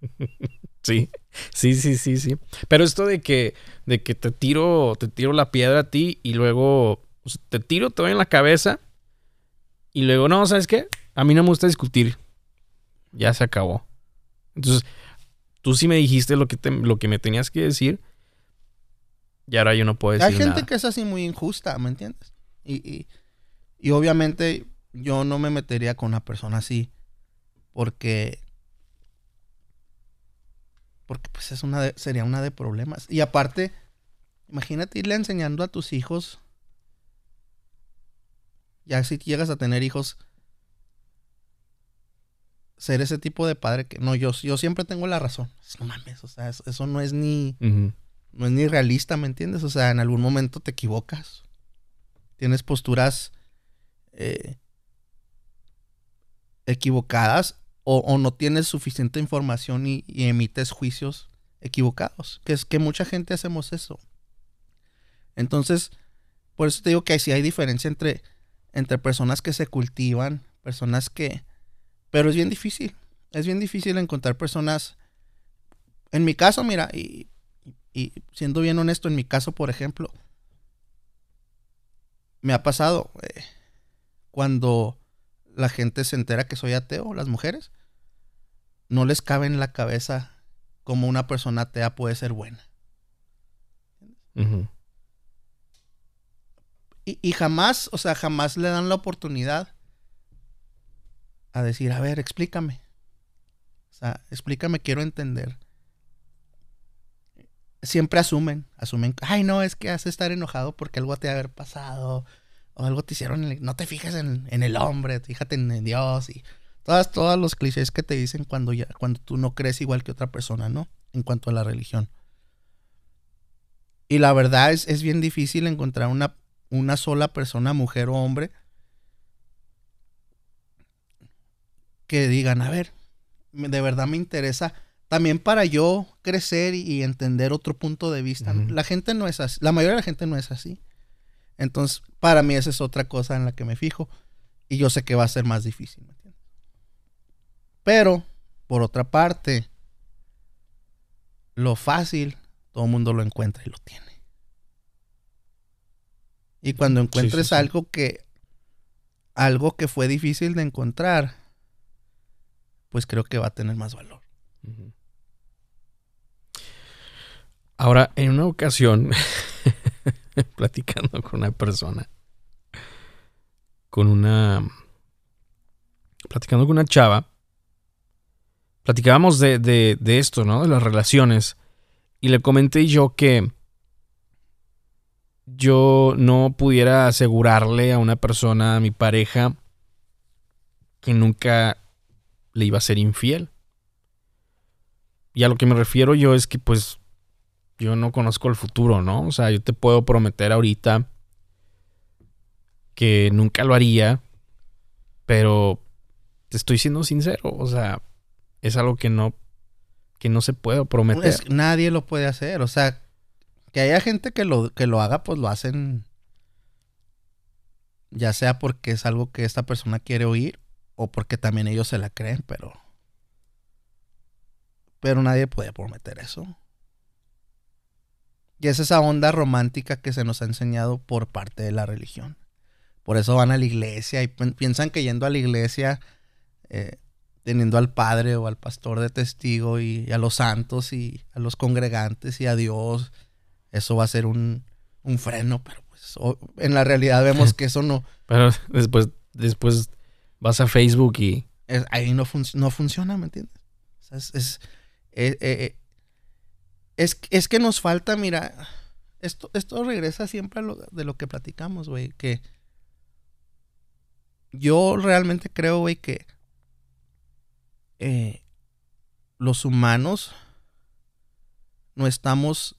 Sí, sí, sí, sí, sí. Pero esto de que, de que te tiro, te tiro la piedra a ti y luego te tiro, te doy en la cabeza y luego, no, ¿sabes qué? A mí no me gusta discutir. Ya se acabó. Entonces, tú sí me dijiste lo que, te- lo que me tenías que decir y ahora yo no puedo decir Hay gente nada. que es así muy injusta, ¿me entiendes? Y, y, y obviamente yo no me metería con una persona así porque porque pues es una de- sería una de problemas. Y aparte, imagínate irle enseñando a tus hijos ya si llegas a tener hijos ser ese tipo de padre que no yo yo siempre tengo la razón. No mames, o sea, eso, eso no es ni no es ni realista, ¿me entiendes? O sea, en algún momento te equivocas. Tienes posturas eh, equivocadas o, o no tienes suficiente información y, y emites juicios equivocados. Que es que mucha gente hacemos eso. Entonces, por eso te digo que sí hay diferencia entre, entre personas que se cultivan, personas que... Pero es bien difícil. Es bien difícil encontrar personas... En mi caso, mira, y, siendo bien honesto, en mi caso, por ejemplo, me ha pasado eh, cuando la gente se entera que soy ateo, las mujeres, no les cabe en la cabeza cómo una persona atea puede ser buena. Ujú. Y, y jamás, o sea, jamás le dan la oportunidad a decir, a ver, explícame. O sea, explícame, quiero entender. Siempre asumen, asumen, ay, no, es que hace estar enojado porque algo te ha haber pasado, o algo te hicieron, el- no te fijes en, el hombre, fíjate en, en Dios, y todas, todos los clichés que te dicen cuando, ya, cuando tú no crees igual que otra persona, ¿no? En cuanto a la religión. Y la verdad es, es bien difícil encontrar una, una sola persona, mujer o hombre, que digan, a ver, de verdad me interesa. También para yo crecer y, entender otro punto de vista. La gente no es así. La mayoría de la gente no es así. Entonces, para mí esa es otra cosa en la que me fijo. Y yo sé que va a ser más difícil. ¿me entiendes? Pero, por otra parte, lo fácil, todo el mundo lo encuentra y lo tiene. Y cuando encuentres sí, sí. algo que algo que fue difícil de encontrar, pues creo que va a tener más valor. Ahora, en una ocasión, platicando con una persona, con una. platicando con una chava, platicábamos de, de, de esto, ¿no? De las relaciones. Y le comenté yo que yo no pudiera asegurarle a una persona, a mi pareja, que nunca le iba a ser infiel. Y a lo que me refiero yo es que pues yo no conozco el futuro, ¿no? O sea, yo te puedo prometer ahorita que nunca lo haría, pero te estoy siendo sincero, o sea, es algo que no que no se puede prometer. Es- nadie lo puede hacer. O sea, que haya gente que lo, que lo haga, pues lo hacen. Ya sea porque es algo que esta persona quiere oír o porque también ellos se la creen, pero. Pero nadie puede prometer eso. Y es esa onda romántica que se nos ha enseñado por parte de la religión. Por eso van a la iglesia y piensan que yendo a la iglesia, eh, teniendo al padre o al pastor de testigo y a los santos y a los congregantes y a Dios, eso va a ser un, un freno, pero pues o- en la realidad vemos que eso no, Pero después después vas a Facebook y es- ahí no, fun- no funciona, ¿me entiendes? O sea, es, es, eh, eh, eh, es, es que nos falta, mira, esto, esto regresa siempre a lo, de lo que platicamos, güey, que yo realmente creo, güey, que eh, los humanos no estamos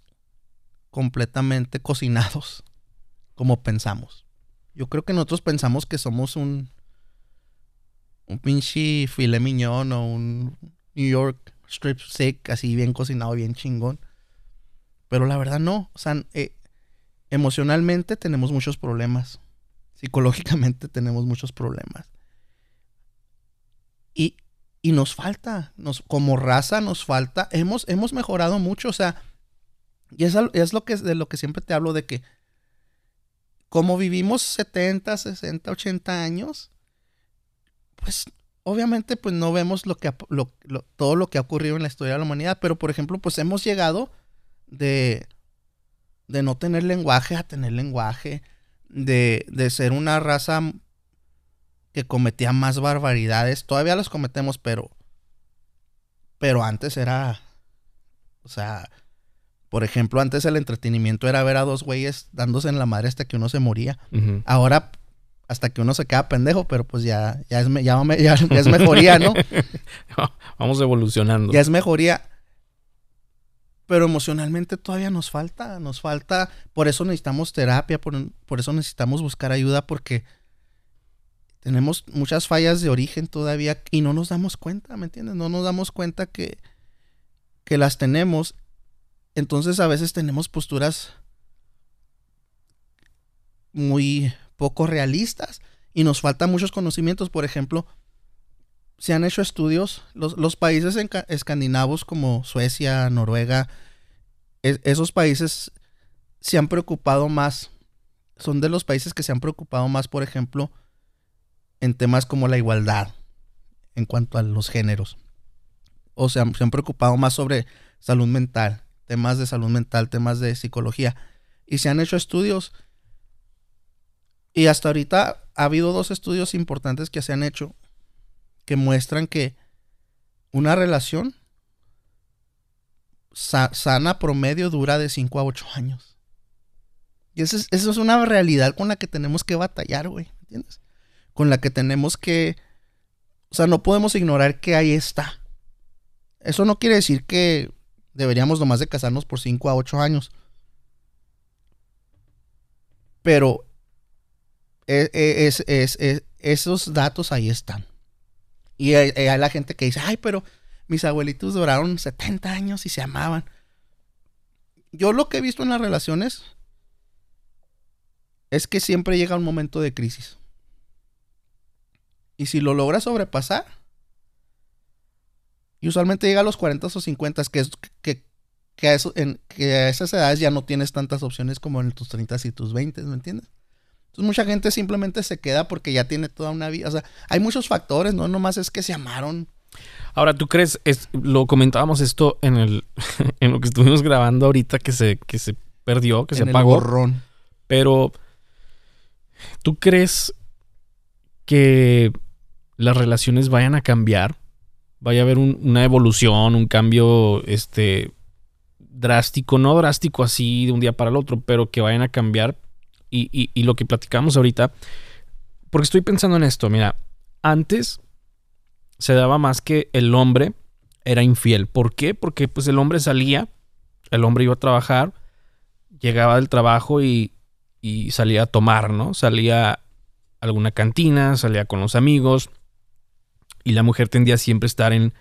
completamente cocinados como pensamos. Yo creo que nosotros pensamos que somos un un pinche filet miñón o un New York strip steak así bien cocinado, bien chingón. Pero la verdad no. O sea, eh, emocionalmente tenemos muchos problemas. Psicológicamente tenemos muchos problemas. Y, y nos falta, nos, como raza nos falta. Hemos, hemos mejorado mucho. O sea, y es, es lo que, de lo que siempre te hablo de que como vivimos 70, 60, 80 años, pues obviamente pues no vemos lo que, todo lo que ha ocurrido en la historia de la humanidad, pero por ejemplo pues hemos llegado de, de no tener lenguaje a tener lenguaje, de, de ser una raza que cometía más barbaridades, todavía las cometemos, pero, pero antes era, o sea, por ejemplo, antes el entretenimiento era ver a dos güeyes dándose en la madre hasta que uno se moría. Ahora hasta que uno se queda pendejo, pero pues ya, ya, es, ya, es mejoría, ¿no? Vamos evolucionando. Ya es mejoría. Pero emocionalmente todavía nos falta, nos falta, por eso necesitamos terapia, por, por eso necesitamos buscar ayuda, porque tenemos muchas fallas de origen todavía y no nos damos cuenta, ¿me entiendes? No nos damos cuenta que, que las tenemos. Entonces a veces tenemos posturas muy poco realistas y nos faltan muchos conocimientos. Por ejemplo, se han hecho estudios, los, países escandinavos como Suecia, Noruega, esos países se han preocupado más, son de los países que se han preocupado más, por ejemplo, en temas como la igualdad en cuanto a los géneros. O sea, se han preocupado más sobre salud mental, temas de salud mental, temas de psicología. Y se han hecho estudios y hasta ahorita ha habido dos estudios importantes que se han hecho que muestran que una relación sana promedio dura de 5 a 8 años. Y eso es, eso es una realidad con la que tenemos que batallar, güey. ¿Entiendes? Con la que tenemos que... O sea, no podemos ignorar que ahí está. Eso no quiere decir que deberíamos nomás de casarnos por 5 a 8 años. Pero e, e, es, esos datos ahí están. Y hay, la gente que dice, ay, pero mis abuelitos duraron 70 años y se amaban. Yo lo que he visto en las relaciones es que siempre llega un momento de crisis. Y si lo logras sobrepasar, y usualmente llega a los 40 o 50, que, es, que, que, a eso, en, que a esas edades ya no tienes tantas opciones como en tus 30 y tus 20, ¿me entiendes? Entonces mucha gente simplemente se queda porque ya tiene toda una vida. O sea, hay muchos factores, no nomás es que se amaron. Ahora, ¿tú crees, es, lo comentábamos esto en el en lo que estuvimos grabando ahorita que se, que se perdió, que se apagó. Pero, ¿tú crees que las relaciones vayan a cambiar? Vaya a haber una evolución, un cambio este drástico, no drástico así de un día para el otro, pero que vayan a cambiar y, lo que platicamos ahorita, porque estoy pensando en esto, mira, antes se daba más que el hombre era infiel. ¿Por qué? Porque pues el hombre salía, el hombre iba a trabajar, llegaba del trabajo y, y salía a tomar, ¿no? Salía a alguna cantina, salía con los amigos y la mujer tendía siempre a estar en,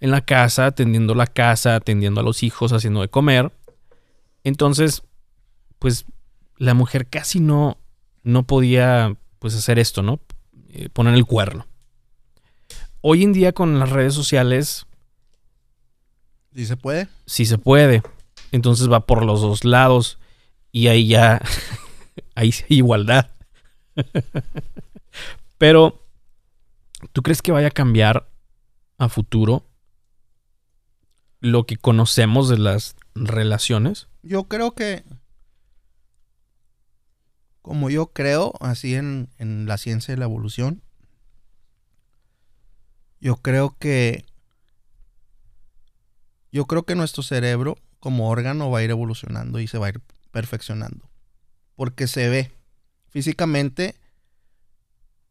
en la casa, atendiendo la casa, atendiendo a los hijos, haciendo de comer. Entonces, pues la mujer casi no, no podía pues hacer esto, ¿no? Eh, poner el cuerno. Hoy en día con las redes sociales... ¿Sí se puede? Sí se puede. Entonces va por los dos lados y ahí ya... ahí sí hay igualdad. Pero, ¿tú crees que vaya a cambiar a futuro lo que conocemos de las relaciones? Yo creo que como yo creo, así en, la ciencia de la evolución, yo creo que yo creo que nuestro cerebro como órgano va a ir evolucionando y se va a ir perfeccionando. Porque se ve físicamente.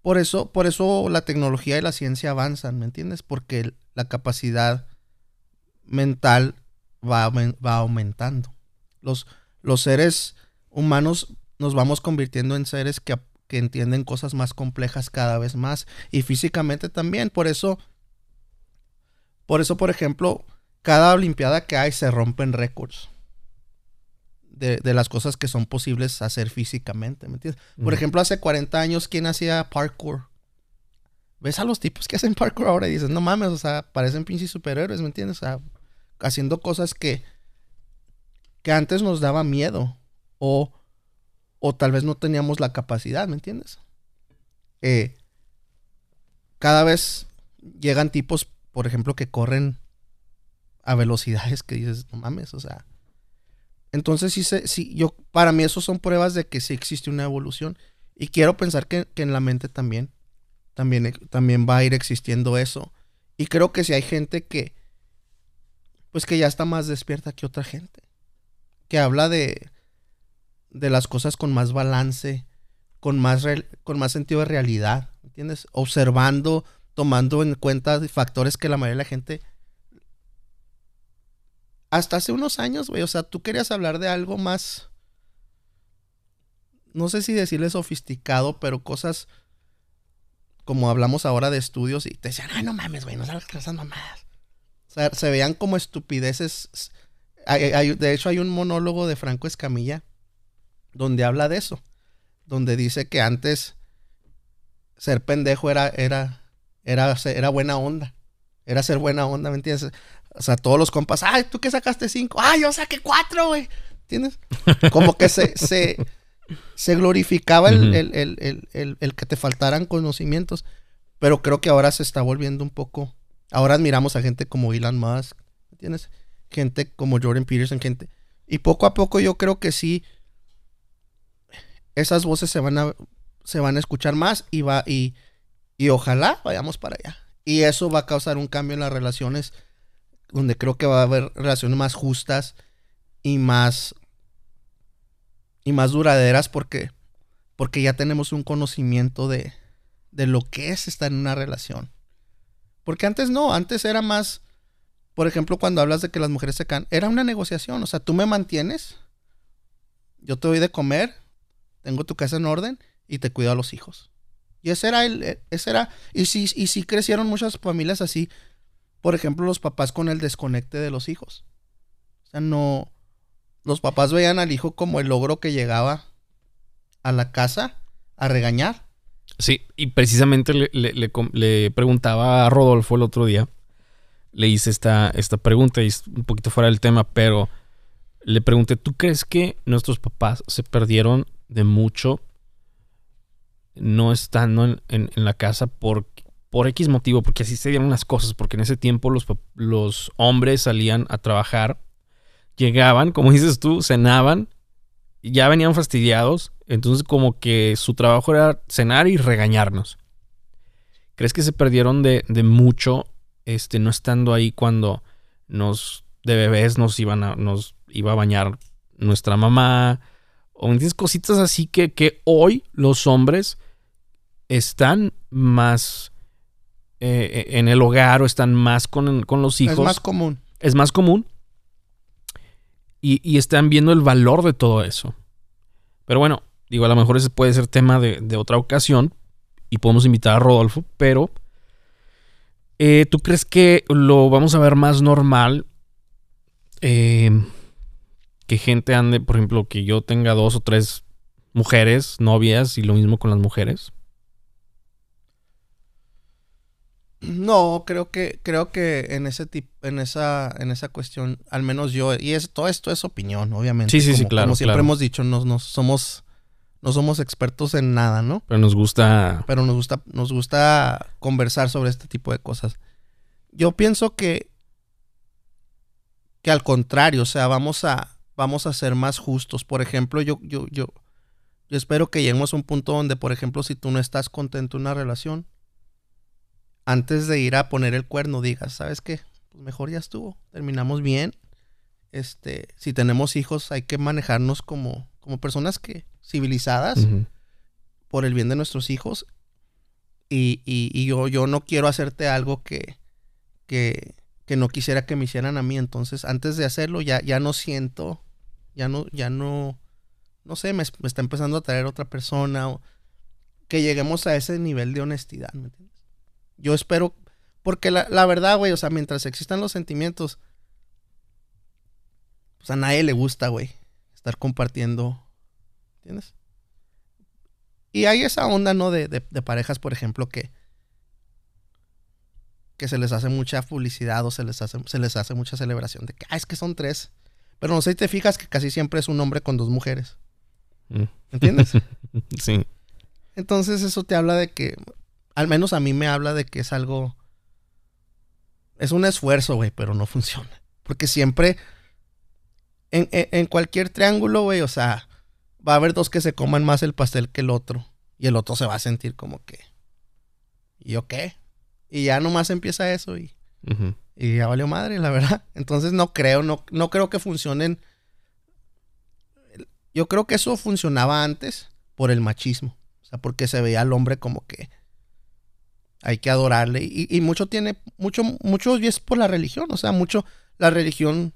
Por eso, por eso la tecnología y la ciencia avanzan, ¿me entiendes? Porque la capacidad mental va, va aumentando. Los, los seres humanos nos vamos convirtiendo en seres que, que entienden cosas más complejas cada vez más y físicamente también. Por eso, por eso, por ejemplo, cada Olimpiada que hay se rompen récords. De, de, las cosas que son posibles hacer físicamente, ¿me entiendes? Por ejemplo, hace 40 años, ¿quién hacía parkour? Ves a los tipos que hacen parkour ahora y dices, no mames, o sea, parecen pinches superhéroes, ¿me entiendes? O sea, haciendo cosas que, que antes nos daba miedo o, o tal vez no teníamos la capacidad, ¿me entiendes? Eh, cada vez llegan tipos, por ejemplo, que corren a velocidades que dices, no mames, o sea. Entonces, sí, sí, yo, para mí, eso son pruebas de que sí existe una evolución. Y quiero pensar que, que en la mente también, también, también va a ir existiendo eso. Y creo que si hay gente que, pues que ya está más despierta que otra gente. Que habla de, de las cosas con más balance, con más, con más sentido de realidad, ¿entiendes? Observando, tomando en cuenta factores que la mayoría de la gente... Hasta hace unos años, güey, o sea, tú querías hablar de algo más... No sé si decirle sofisticado, pero cosas como hablamos ahora de estudios y te decían, ay, no mames, güey, no sabes qué esas mamadas. O sea, se veían como estupideces. de hecho, hay un monólogo de Franco Escamilla donde habla de eso. Donde dice que antes ser pendejo era, era, era, era buena onda. Era ser buena onda, ¿me entiendes? O sea, todos los compas, ay, ¿tú qué sacaste cinco? Ay, yo saqué cuatro, güey. ¿Entiendes? Como que se, se, se glorificaba el, el, el, que te faltaran conocimientos. Pero creo que ahora se está volviendo un poco. Ahora admiramos a gente como Elon Musk, ¿entiendes? Gente como Jordan Peterson, gente. Y poco a poco yo creo que sí esas voces se van a, se van a escuchar más y, va, y, y ojalá vayamos para allá. Y eso va a causar un cambio en las relaciones, donde creo que va a haber relaciones más justas y más, y más duraderas porque, porque ya tenemos un conocimiento de, de lo que es estar en una relación. Porque antes no, antes era más, por ejemplo, cuando hablas de que las mujeres se caen, era una negociación, o sea, tú me mantienes, yo te doy de comer, tengo tu casa en orden y te cuido a los hijos. Y ese era el, e, ese era, y sí, y sí crecieron muchas familias así. Por ejemplo, los papás con el desconecte de los hijos. O sea, no, los papás veían al hijo como el logro que llegaba a la casa a regañar. Sí, y precisamente le, le, preguntaba a Rodolfo el otro día, le hice esta, esta pregunta y es un poquito fuera del tema, pero le pregunté, ¿tú crees que nuestros papás se perdieron de mucho no estando en, en, la casa por, por X motivo, porque así se dieron las cosas, porque en ese tiempo los, los hombres salían a trabajar, llegaban, como dices tú, cenaban, ya venían fastidiados, entonces como que su trabajo era cenar y regañarnos. ¿Crees que se perdieron de, de mucho este, no estando ahí cuando nos de bebés nos iban a, nos iba a bañar nuestra mamá? O entiendes cositas así que, que hoy los hombres están más eh, en el hogar o están más con, los hijos. Es más común. Es más común. Y, están viendo el valor de todo eso. Pero bueno, digo, a lo mejor ese puede ser tema de, otra ocasión y podemos invitar a Rodolfo, pero eh, ¿tú crees que lo vamos a ver más normal? Eh, que gente ande, por ejemplo, que yo tenga dos o tres mujeres, novias, y lo mismo con las mujeres? No, creo que, creo que en ese tipo, en esa, en esa cuestión, al menos yo, y es, todo esto es opinión, obviamente. Sí, sí, sí, claro. Como siempre hemos dicho, no, somos, no somos expertos en nada, ¿no? Pero nos gusta. Pero nos gusta, nos gusta conversar sobre este tipo de cosas. Yo pienso que, que al contrario, o sea, vamos a, vamos a ser más justos. Por ejemplo, yo, yo, yo, yo espero que lleguemos a un punto donde, por ejemplo, si tú no estás contento en una relación, antes de ir a poner el cuerno, digas, ¿sabes qué? Pues mejor ya estuvo. Terminamos bien. Este, si tenemos hijos, hay que manejarnos como, como personas que, civilizadas, por el bien de nuestros hijos. Y, y, y, yo, yo no quiero hacerte algo que, que, que no quisiera que me hicieran a mí. Entonces, antes de hacerlo, ya, ya no siento, ya no, ya no, no sé, me, está empezando a traer otra persona. que lleguemos a ese nivel de honestidad, ¿me entiendes? Yo espero, porque la, la verdad, güey, o sea, mientras existan los sentimientos, pues a nadie le gusta, güey, estar compartiendo, ¿entiendes? Y hay esa onda, ¿no? De, de, de parejas, por ejemplo, que, que se les hace mucha publicidad o se les hace, se les hace mucha celebración de que, ah, es que son tres. Pero no sé si te fijas que casi siempre es un hombre con dos mujeres. Mm. ¿Entiendes? Sí. Entonces eso te habla de que, al menos a mí me habla de que es algo, es un esfuerzo, güey, pero no funciona. Porque siempre, en, en- en cualquier triángulo, güey, o sea, va a haber dos que se coman más el pastel que el otro. Y el otro se va a sentir como que, ¿y yo qué? Y ya nomás empieza eso y, y ya valió madre, la verdad. Entonces no creo, no, no creo que funcionen. Yo creo que eso funcionaba antes por el machismo. O sea, porque se veía al hombre como que hay que adorarle. Y, y mucho tiene, mucho, mucho y es por la religión. O sea, mucho la religión,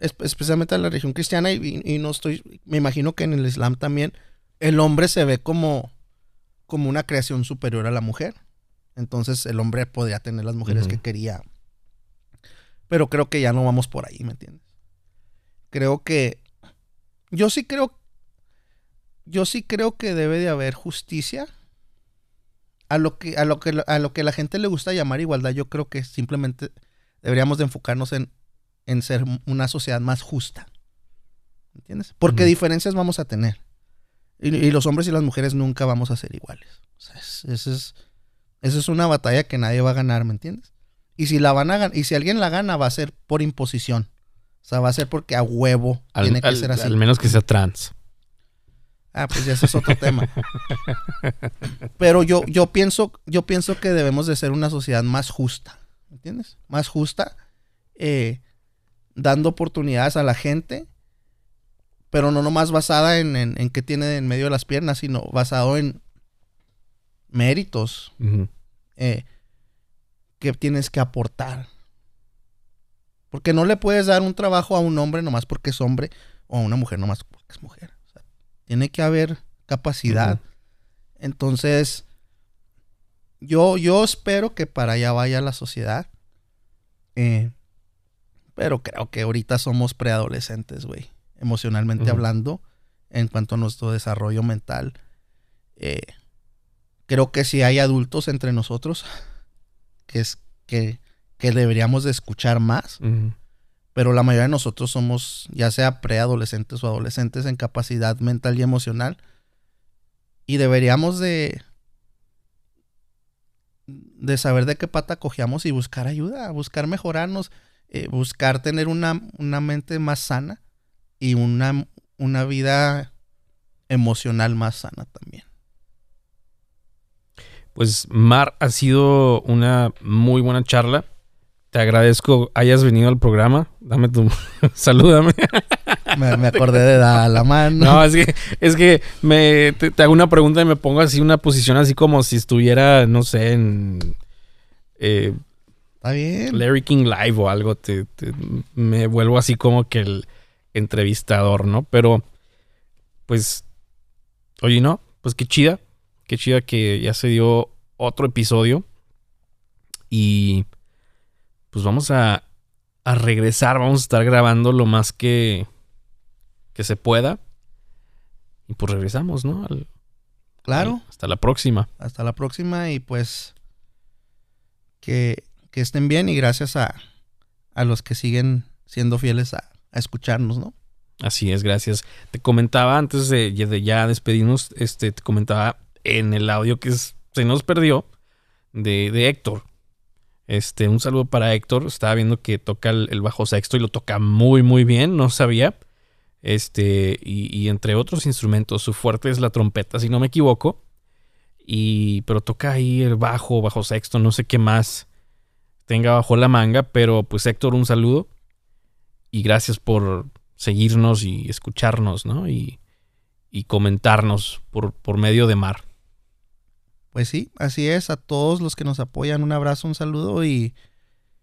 es- especialmente la religión cristiana, y, y no estoy, me imagino que en el Islam también, el hombre se ve como, como una creación superior a la mujer. Entonces el hombre podría tener las mujeres que quería. Pero creo que ya no vamos por ahí, ¿me entiendes? Creo que. Yo sí creo. Yo sí creo que debe de haber justicia. A lo que, a lo que, a lo que la gente le gusta llamar igualdad, yo creo que simplemente deberíamos de enfocarnos en, en ser una sociedad más justa. ¿Entiendes? Porque diferencias vamos a tener. Y, y los hombres y las mujeres nunca vamos a ser iguales. O sea, es- ese es, esa es una batalla que nadie va a ganar, ¿me entiendes? Y si la van a y si alguien la gana, va a ser por imposición. O sea, va a ser porque a huevo Al, tiene que al- ser así. al menos que sea trans. Ah, pues ya ese es otro tema. Pero yo, yo pienso, yo pienso que debemos de ser una sociedad más justa. ¿Entiendes? Más justa. eh, dando oportunidades a la gente. Pero no nomás basada en, en, en qué tiene en medio de las piernas, sino basado en méritos eh, que tienes que aportar. Porque no le puedes dar un trabajo a un hombre nomás porque es hombre o a una mujer nomás porque es mujer. Tiene que haber capacidad. Entonces, yo, yo espero que para allá vaya la sociedad. Eh, pero creo que ahorita somos preadolescentes, güey. Emocionalmente hablando, en cuanto a nuestro desarrollo mental. Eh, creo que si hay adultos entre nosotros que es que, que deberíamos de escuchar más. Pero la mayoría de nosotros somos ya sea preadolescentes o adolescentes en capacidad mental y emocional y deberíamos de de saber de qué pata cojeamos y buscar ayuda, buscar mejorarnos, eh, buscar tener una, una mente más sana y una, una vida emocional más sana también. Pues Mar, ha sido una muy buena charla. Te agradezco hayas venido al programa. Dame tu... Salúdame. Me, me acordé de dar la mano. No, es que, es que me, te, te hago una pregunta y me pongo así una posición así como si estuviera, no sé, en eh, Está bien. Larry King Live o algo. Te, te- me vuelvo así como que el entrevistador, ¿no? Pero, pues, oye, ¿no? Pues qué chida. Qué chida que ya se dio otro episodio. Y pues vamos a, a regresar. Vamos a estar grabando lo más que, que se pueda. Y pues regresamos, ¿no? Al- Claro. hasta la próxima. Hasta la próxima y pues que, que estén bien y gracias a, a los que siguen siendo fieles a, a escucharnos, ¿no? Así es, gracias. Te comentaba antes de, de ya despedirnos, este, te comentaba en el audio que se nos perdió de, de Héctor. Este, un saludo para Héctor. Estaba viendo que toca el, bajo sexto y lo toca muy, muy bien. No sabía. Este, y, y entre otros instrumentos, su fuerte es la trompeta, si no me equivoco. Y, pero toca ahí el bajo, bajo sexto, no sé qué más tenga bajo la manga. Pero pues Héctor, un saludo. Y gracias por seguirnos y escucharnos, ¿no? Y, y comentarnos por, por medio de Mar. Pues sí, así es. A todos los que nos apoyan, un abrazo, un saludo y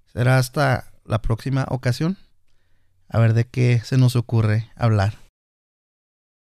será hasta la próxima ocasión. A ver de qué se nos ocurre hablar.